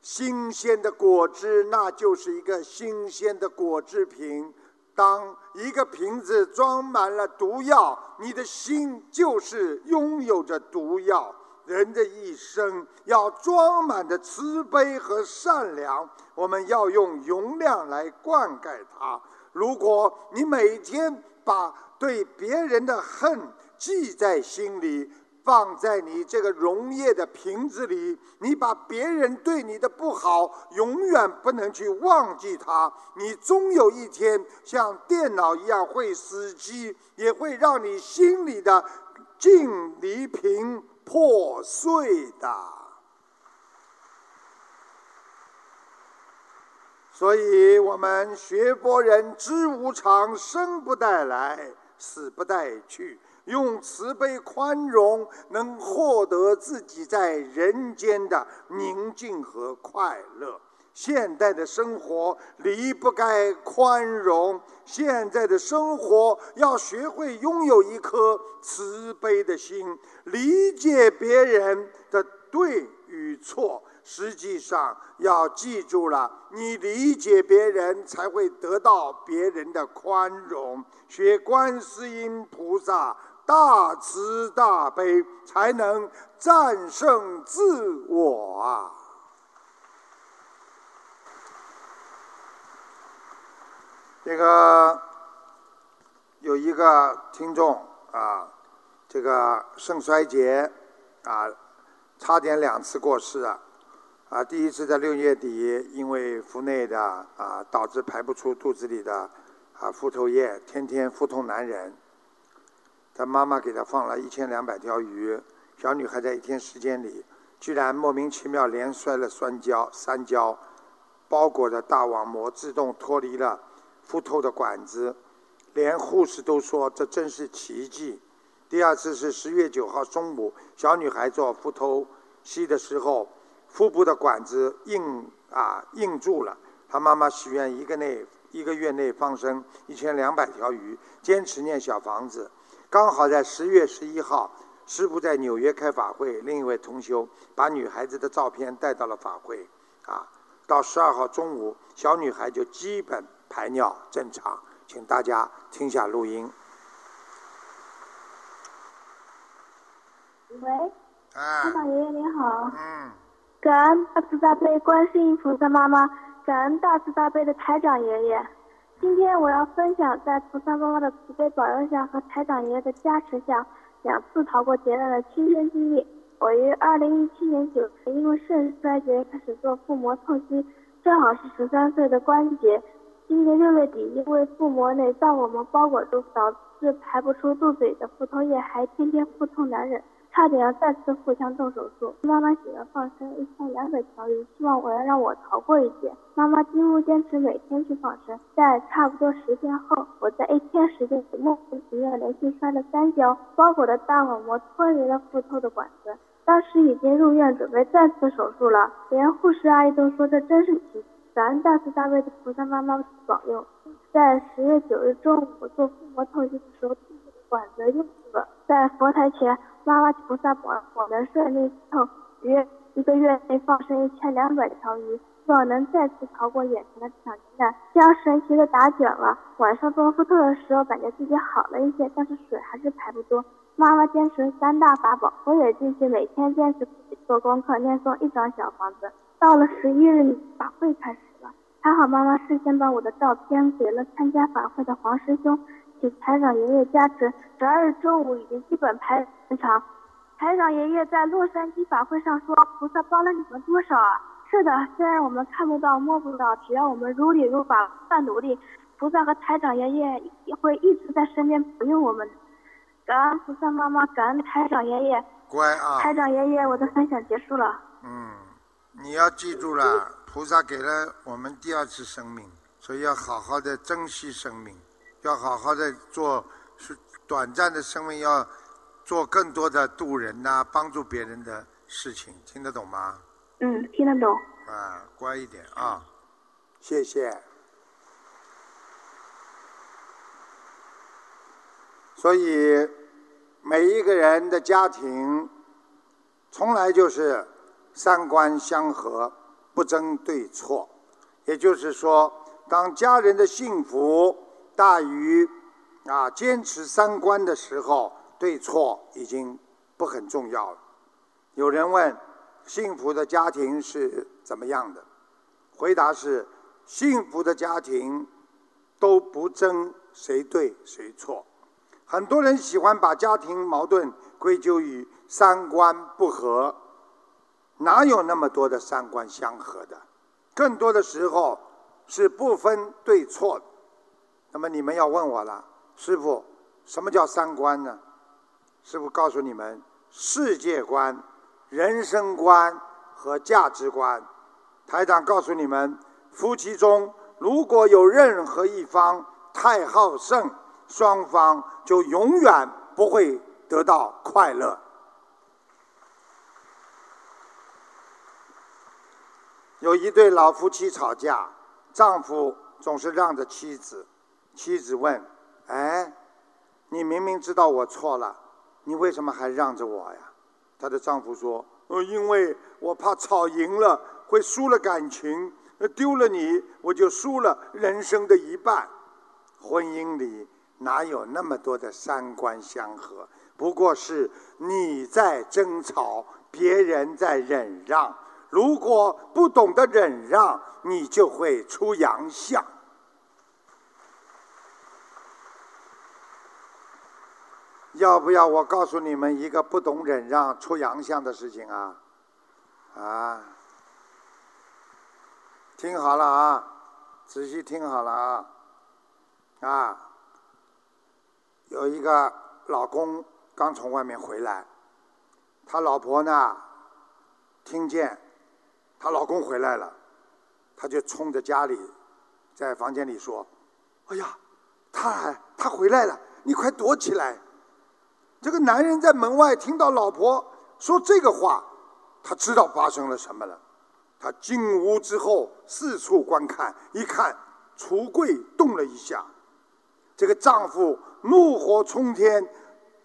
新鲜的果汁，那就是一个新鲜的果汁瓶；当一个瓶子装满了毒药，你的心就是拥有着毒药。人的一生要装满的慈悲和善良，我们要用容量来灌溉它。如果你每天把对别人的恨记在心里，放在你这个溶液的瓶子里，你把别人对你的不好永远不能去忘记它，你终有一天像电脑一样会死机，也会让你心里的净离瓶破碎的。所以我们学佛人知无常，生不带来，死不带去。用慈悲宽容，能获得自己在人间的宁静和快乐。现代的生活离不开宽容，现在的生活要学会拥有一颗慈悲的心，理解别人的对与错。实际上，要记住了，你理解别人，才会得到别人的宽容。学观世音菩萨大慈大悲，才能战胜自我啊！这个有一个听众啊，这个肾衰竭啊，差点两次过世啊。啊，第一次在六月底，因为腹内的啊，导致排不出肚子里的啊腹透液，天天腹痛难忍。他妈妈给他放了一千两百条鱼，小女孩在一天时间里，居然莫名其妙连摔了三跤，三跤，包裹的大网膜自动脱离了腹透的管子，连护士都说这真是奇迹。第二次是十月九号中午，小女孩做腹透析的时候，腹部的管子硬啊硬住了，他妈妈许愿一个内一个月内放生一千两百条鱼，坚持念小房子。刚好在十月十一号，师傅在纽约开法会，另一位同修把女孩子的照片带到了法会，啊，到十二号中午，小女孩就基本排尿正常，请大家听下录音。喂，啊台，长爷爷您好，嗯，感恩大慈大悲观世音菩萨妈妈，感恩大慈大悲的台长爷爷。今天我要分享在菩萨妈妈的慈悲保佑下和台长爷爷的加持下，两次逃过劫难的亲身经历。我于二零一七年九月因为肾衰竭开始做腹膜透析，正好是十三岁的关节。今年六月底，因为腹膜内脏网膜包裹住，导致排不出肚子里的腹透液，还天天腹痛难忍。差点要再次腹腔动手术。妈妈许愿放生一千两百条鱼，希望我要让我逃过一劫。妈妈几乎坚持每天去放生，在差不多十天后，我在一天时间里莫名其妙连续摔了三跤，包裹的大网膜脱离了腹透的管子。当时已经入院准备再次手术了，连护士阿姨都说这真是奇迹。感恩大慈大悲的菩萨妈妈保佑。在十月九日中午，我做腹膜透析的时候，肚子的管子硬住了，在佛台前，妈妈菩萨保我能顺利透，约一个月内放生一千两百条鱼，希望能再次逃过眼前的这场劫难。将神奇的打卷了，晚上做腹透的时候，感觉自己好了一些，但是水还是排不多。妈妈坚持三大法宝，我也继续每天坚持自己做功课，念诵一张小房子。到了十一日，法会开始了。还好妈妈事先把我的照片给了参加法会的黄师兄，请台长爷爷加持。十二日中午已经基本排正常。台长爷爷在洛杉矶法会上说：“菩萨帮了你们多少啊？”是的，虽然我们看不到摸不到，只要我们如理如法，不断努力，菩萨和台长爷爷也会一直在身边保佑我们。感恩菩萨妈妈，感恩台长爷爷。乖啊，台长爷爷，我的分享结束了。嗯，你要记住了，菩萨给了我们第二次生命，所以要好好的珍惜生命，要好好的做是短暂的生命，要做更多的渡人呐、帮助别人的事情，听得懂吗？嗯，听得懂。啊，乖一点啊，谢谢。所以每一个人的家庭，从来就是三观相合，不争对错。也就是说，当家人的幸福大于啊坚持三观的时候，对错已经不很重要了。有人问，幸福的家庭是怎么样的？回答是：幸福的家庭都不争谁对谁错。很多人喜欢把家庭矛盾归咎于三观不合，哪有那么多的三观相合的？更多的时候是不分对错的。那么你们要问我了，师傅，什么叫三观呢？师傅告诉你们：世界观、人生观和价值观。台长告诉你们，夫妻中如果有任何一方太好胜，双方就永远不会得到快乐。有一对老夫妻吵架，丈夫总是让着妻子。妻子问：“哎，你明明知道我错了，你为什么还让着我呀？”她的丈夫说：“呃，因为我怕吵赢了会输了感情，呃丢了你我就输了人生的一半。婚姻里哪有那么多的三观相合？不过是你在争吵，别人在忍让。如果不懂得忍让，你就会出洋相。要不要我告诉你们一个不懂忍让出洋相的事情啊？啊，听好了啊，仔细听好了啊，啊，有一个老公刚从外面回来，他老婆呢听见她老公回来了，她就冲着家里在房间里说：“哎呀，他他回来了，你快躲起来！”这个男人在门外听到老婆说这个话，他知道发生了什么了。他进屋之后四处观看，一看橱柜动了一下，这个丈夫怒火冲天，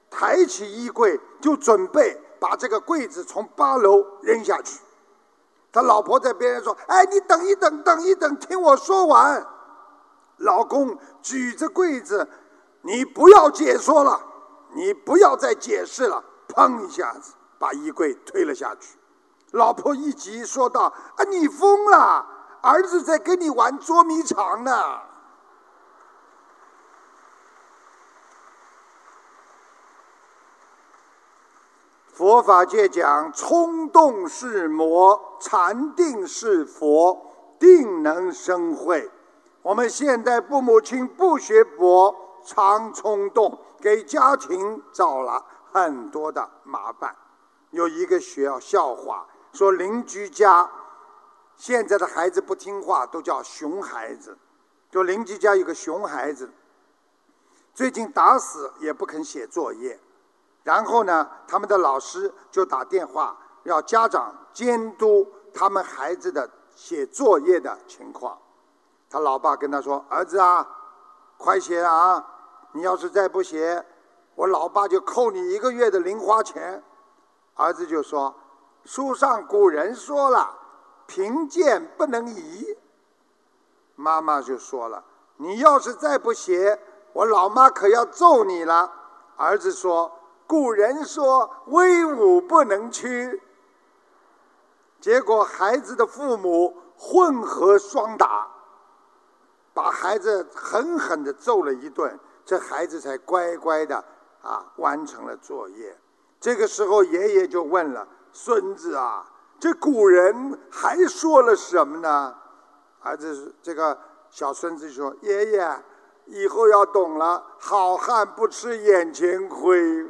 抬起衣柜就准备把这个柜子从八楼扔下去。他老婆在边上说：“哎，你等一等，等一等，听我说完。”老公举着柜子：“你不要解说了，你不要再解释了。”砰一下子把衣柜推了下去。老婆一急说道：“啊，你疯了！儿子在跟你玩捉迷藏呢。”佛法界讲，冲动是魔，禅定是佛，定能生慧。我们现代父母亲不学佛，常冲动，给家庭找了很多的麻烦。有一个学校笑话。说邻居家现在的孩子不听话，都叫熊孩子。就邻居家有个熊孩子，最近打死也不肯写作业。然后呢，他们的老师就打电话要家长监督他们孩子的写作业的情况。他老爸跟他说：“儿子啊，快写啊！你要是再不写，我老爸就扣你一个月的零花钱。”儿子就说。书上古人说了，贫贱不能移。妈妈就说了，你要是再不写，我老妈可要揍你了。儿子说，古人说威武不能屈。结果孩子的父母混合双打，把孩子狠狠的揍了一顿，这孩子才乖乖的啊完成了作业。这个时候爷爷就问了。孙子啊，这古人还说了什么呢？儿子，这个小孙子说：“爷爷，以后要懂了，好汉不吃眼前亏。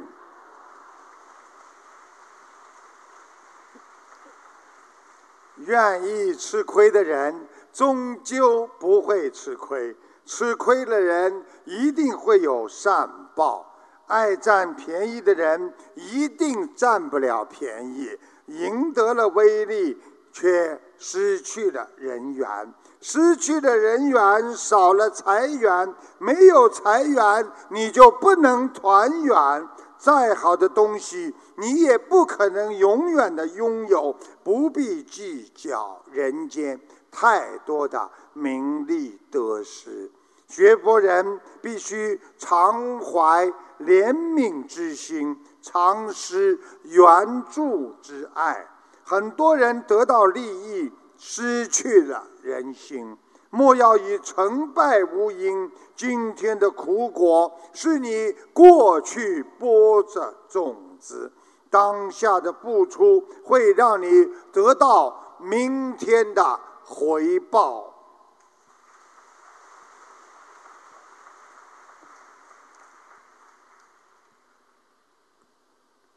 愿意吃亏的人，终究不会吃亏；吃亏的人，一定会有善报。”爱占便宜的人一定占不了便宜，赢得了威力，却失去了人缘。失去了人缘，少了财源，没有财源，你就不能团圆。再好的东西，你也不可能永远的拥有。不必计较人间太多的名利得失。学佛人必须常怀怜悯之心，常施援助之爱。很多人得到利益，失去了人心。莫要以成败无因，今天的苦果是你过去播着种子，当下的付出会让你得到明天的回报。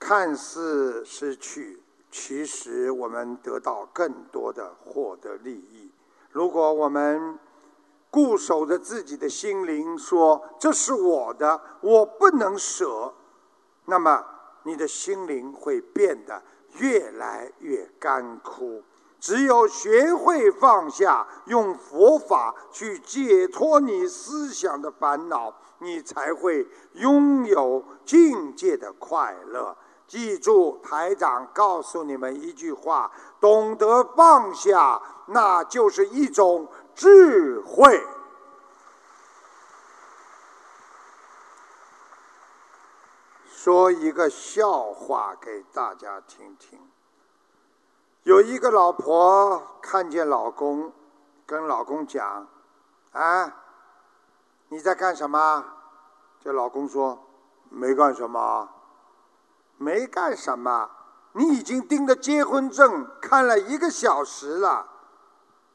看似失去，其实我们得到更多的获得利益。如果我们固守着自己的心灵，说这是我的，我不能舍，那么你的心灵会变得越来越干枯。只有学会放下，用佛法去解脱你思想的烦恼，你才会拥有境界的快乐。记住，台长告诉你们一句话：懂得放下，那就是一种智慧。说一个笑话给大家听听。有一个老婆看见老公，跟老公讲：“啊，你在干什么？”这老公说：“没干什么。”没干什么你已经盯着结婚证看了一个小时了。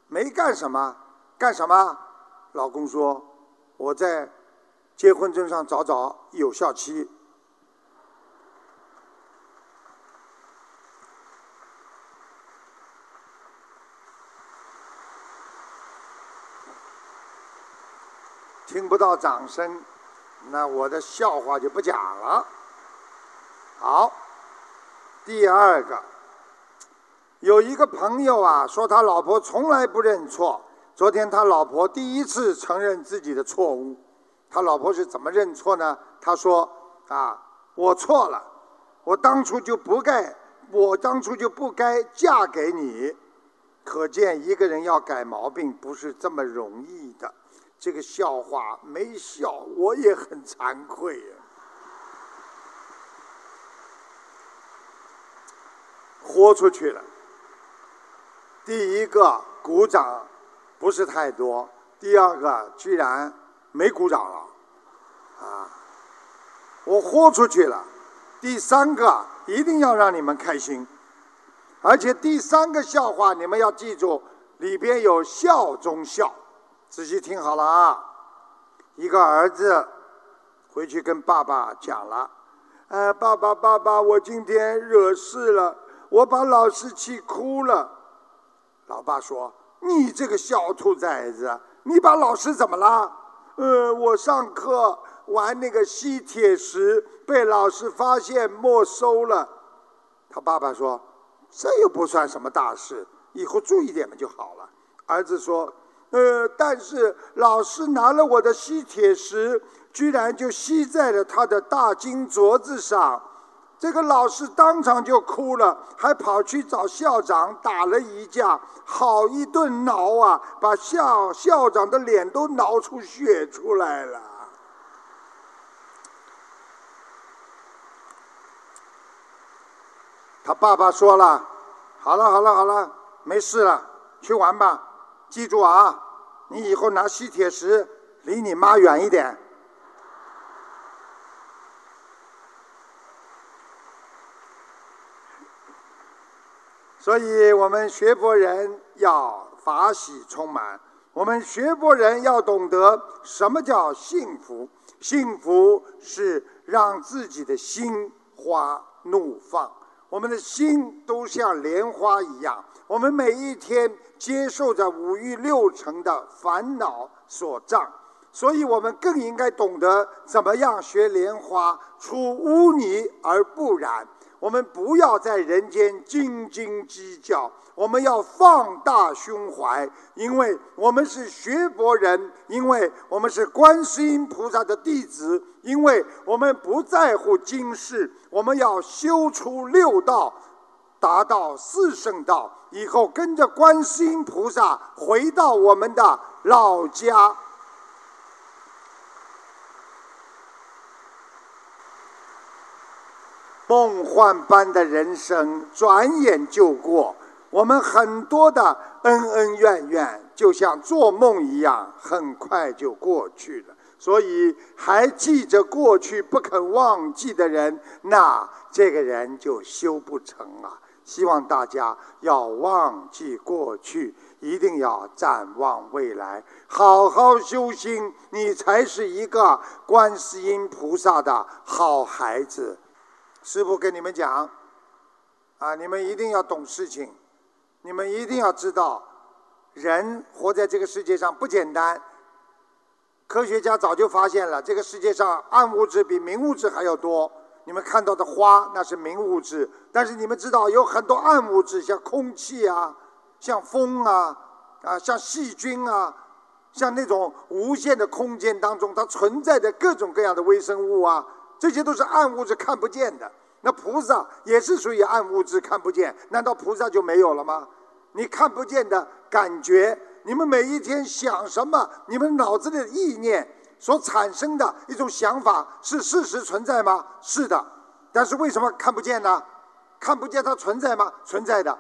没干什么干什么？老公说我在结婚证上找找有效期。听不到掌声那我的笑话就不讲了。好，第二个，有一个朋友啊，说他老婆从来不认错。昨天他老婆第一次承认自己的错误，他老婆是怎么认错呢？他说：“啊，我错了，我当初就不该，我当初就不该嫁给你。”可见一个人要改毛病不是这么容易的。这个笑话没笑，我也很惭愧呀。豁出去了。第一个鼓掌不是太多，第二个居然没鼓掌了，啊！我豁出去了。第三个一定要让你们开心，而且第三个笑话你们要记住，里边有笑中笑。仔细听好了啊！一个儿子回去跟爸爸讲了：“呃，爸爸，爸爸，我今天惹事了，我把老师气哭了。”老爸说：“你这个小兔崽子，你把老师怎么了？”“呃，我上课玩那个吸铁石，被老师发现没收了。”他爸爸说：“这又不算什么大事，以后注意点嘛就好了。”儿子说。呃，但是老师拿了我的吸铁石，居然就吸在了他的大金镯子上，这个老师当场就哭了，还跑去找校长打了一架，好一顿挠啊，把校校长的脸都挠出血出来了。他爸爸说了：“好了，好了，好了，没事了，去玩吧。”记住啊，你以后拿吸铁石离你妈远一点。所以我们学佛人要法喜充满，我们学佛人要懂得什么叫幸福。幸福是让自己的心花怒放，我们的心都像莲花一样。我们每一天接受着五欲六尘的烦恼所障，所以我们更应该懂得怎么样学莲花出污泥而不染。我们不要在人间斤斤计较，我们要放大胸怀，因为我们是学佛人，因为我们是观世音菩萨的弟子，因为我们不在乎今世，我们要修出六道。达到四圣道以后，跟着观世音菩萨回到我们的老家。梦幻般的人生，转眼就过。我们很多的恩恩怨怨，就像做梦一样，很快就过去了。所以，还记着过去不肯忘记的人，那这个人就修不成啊。希望大家要忘记过去，一定要展望未来，好好修心，你才是一个观世音菩萨的好孩子。师傅跟你们讲，啊，你们一定要懂事情，你们一定要知道，人活在这个世界上不简单。科学家早就发现了，这个世界上暗物质比明物质还要多。你们看到的花那是明物质，但是你们知道有很多暗物质，像空气啊，像风啊，啊，像细菌啊，像那种无限的空间当中它存在的各种各样的微生物啊，这些都是暗物质看不见的。那菩萨也是属于暗物质看不见，难道菩萨就没有了吗？你看不见的感觉，你们每一天想什么？你们脑子里的意念。所产生的一种想法是事实存在吗？是的，但是为什么看不见呢？看不见它存在吗？存在的，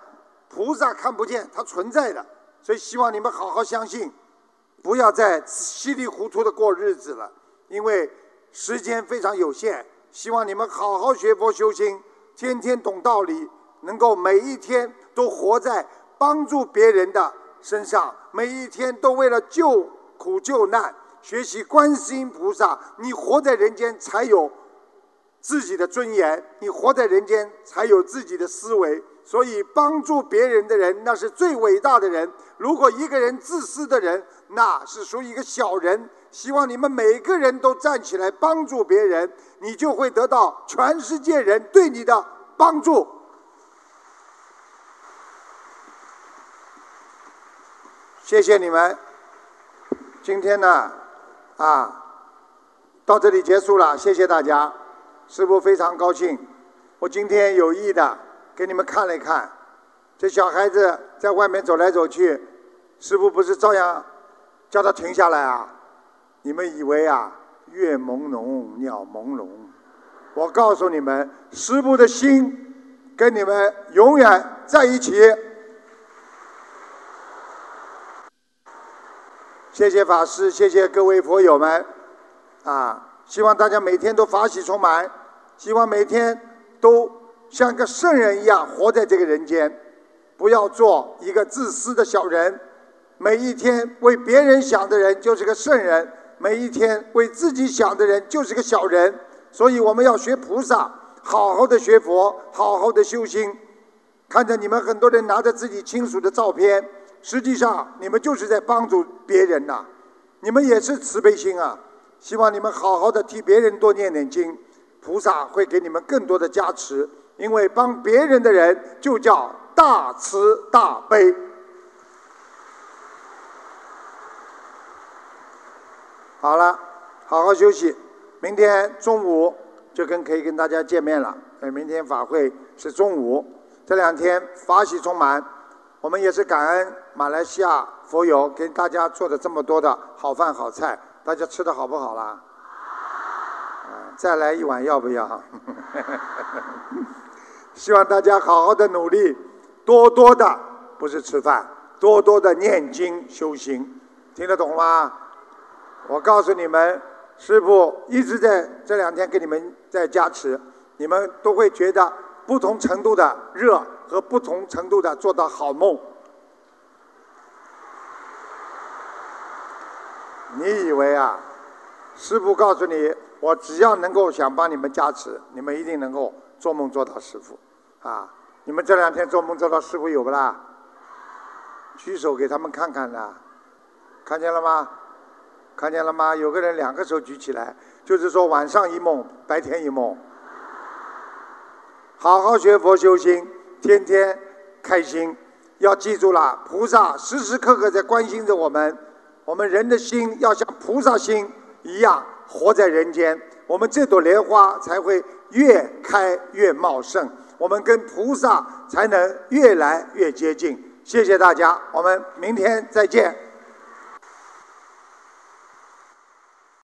菩萨看不见它存在的，所以希望你们好好相信，不要再稀里糊涂的过日子了，因为时间非常有限。希望你们好好学佛修心，天天懂道理，能够每一天都活在帮助别人的身上，每一天都为了救苦救难。学习观世音菩萨，你活在人间才有自己的尊严，你活在人间才有自己的思维，所以帮助别人的人，那是最伟大的人。如果一个人自私的人，那是属于一个小人。希望你们每个人都站起来帮助别人，你就会得到全世界人对你的帮助。谢谢你们，今天呢，啊，到这里结束了，谢谢大家，师傅非常高兴。我今天有意的给你们看了一看，这小孩子在外面走来走去，师傅不是照样叫他停下来啊？你们以为啊，月朦胧，鸟朦胧？我告诉你们，师傅的心跟你们永远在一起。谢谢法师，谢谢各位佛友们，啊，希望大家每天都法喜充满，希望每天都像个圣人一样活在这个人间，不要做一个自私的小人。每一天为别人想的人就是个圣人。每一天为自己想的人就是个小人，所以我们要学菩萨，好好的学佛，好好的修心。看着你们很多人拿着自己亲属的照片，实际上你们就是在帮助别人呐，你们也是慈悲心啊。希望你们好好的替别人多念念经，菩萨会给你们更多的加持，因为帮别人的人就叫大慈大悲。好了，好好休息。明天中午就跟可以跟大家见面了。哎，明天法会是中午。这两天法喜充满，我们也是感恩马来西亚佛友给大家做的这么多的好饭好菜，大家吃的好不好啦？啊，再来一碗要不要？(laughs) 希望大家好好的努力，多多的不是吃饭，多多的念经修行，听得懂吗？我告诉你们，师傅一直在这两天给你们在加持，你们都会觉得不同程度的热和不同程度的做到好梦。你以为啊？师傅告诉你，我只要能够想帮你们加持，你们一定能够做梦做到师傅啊！你们这两天做梦做到师傅有不啦？举手给他们看看呢，看见了吗？看见了吗？有个人两个手举起来，就是说晚上一梦，白天一梦。好好学佛修心，天天开心。要记住了，菩萨时时刻刻在关心着我们。我们人的心要像菩萨心一样活在人间，我们这朵莲花才会越开越茂盛。我们跟菩萨才能越来越接近。谢谢大家，我们明天再见。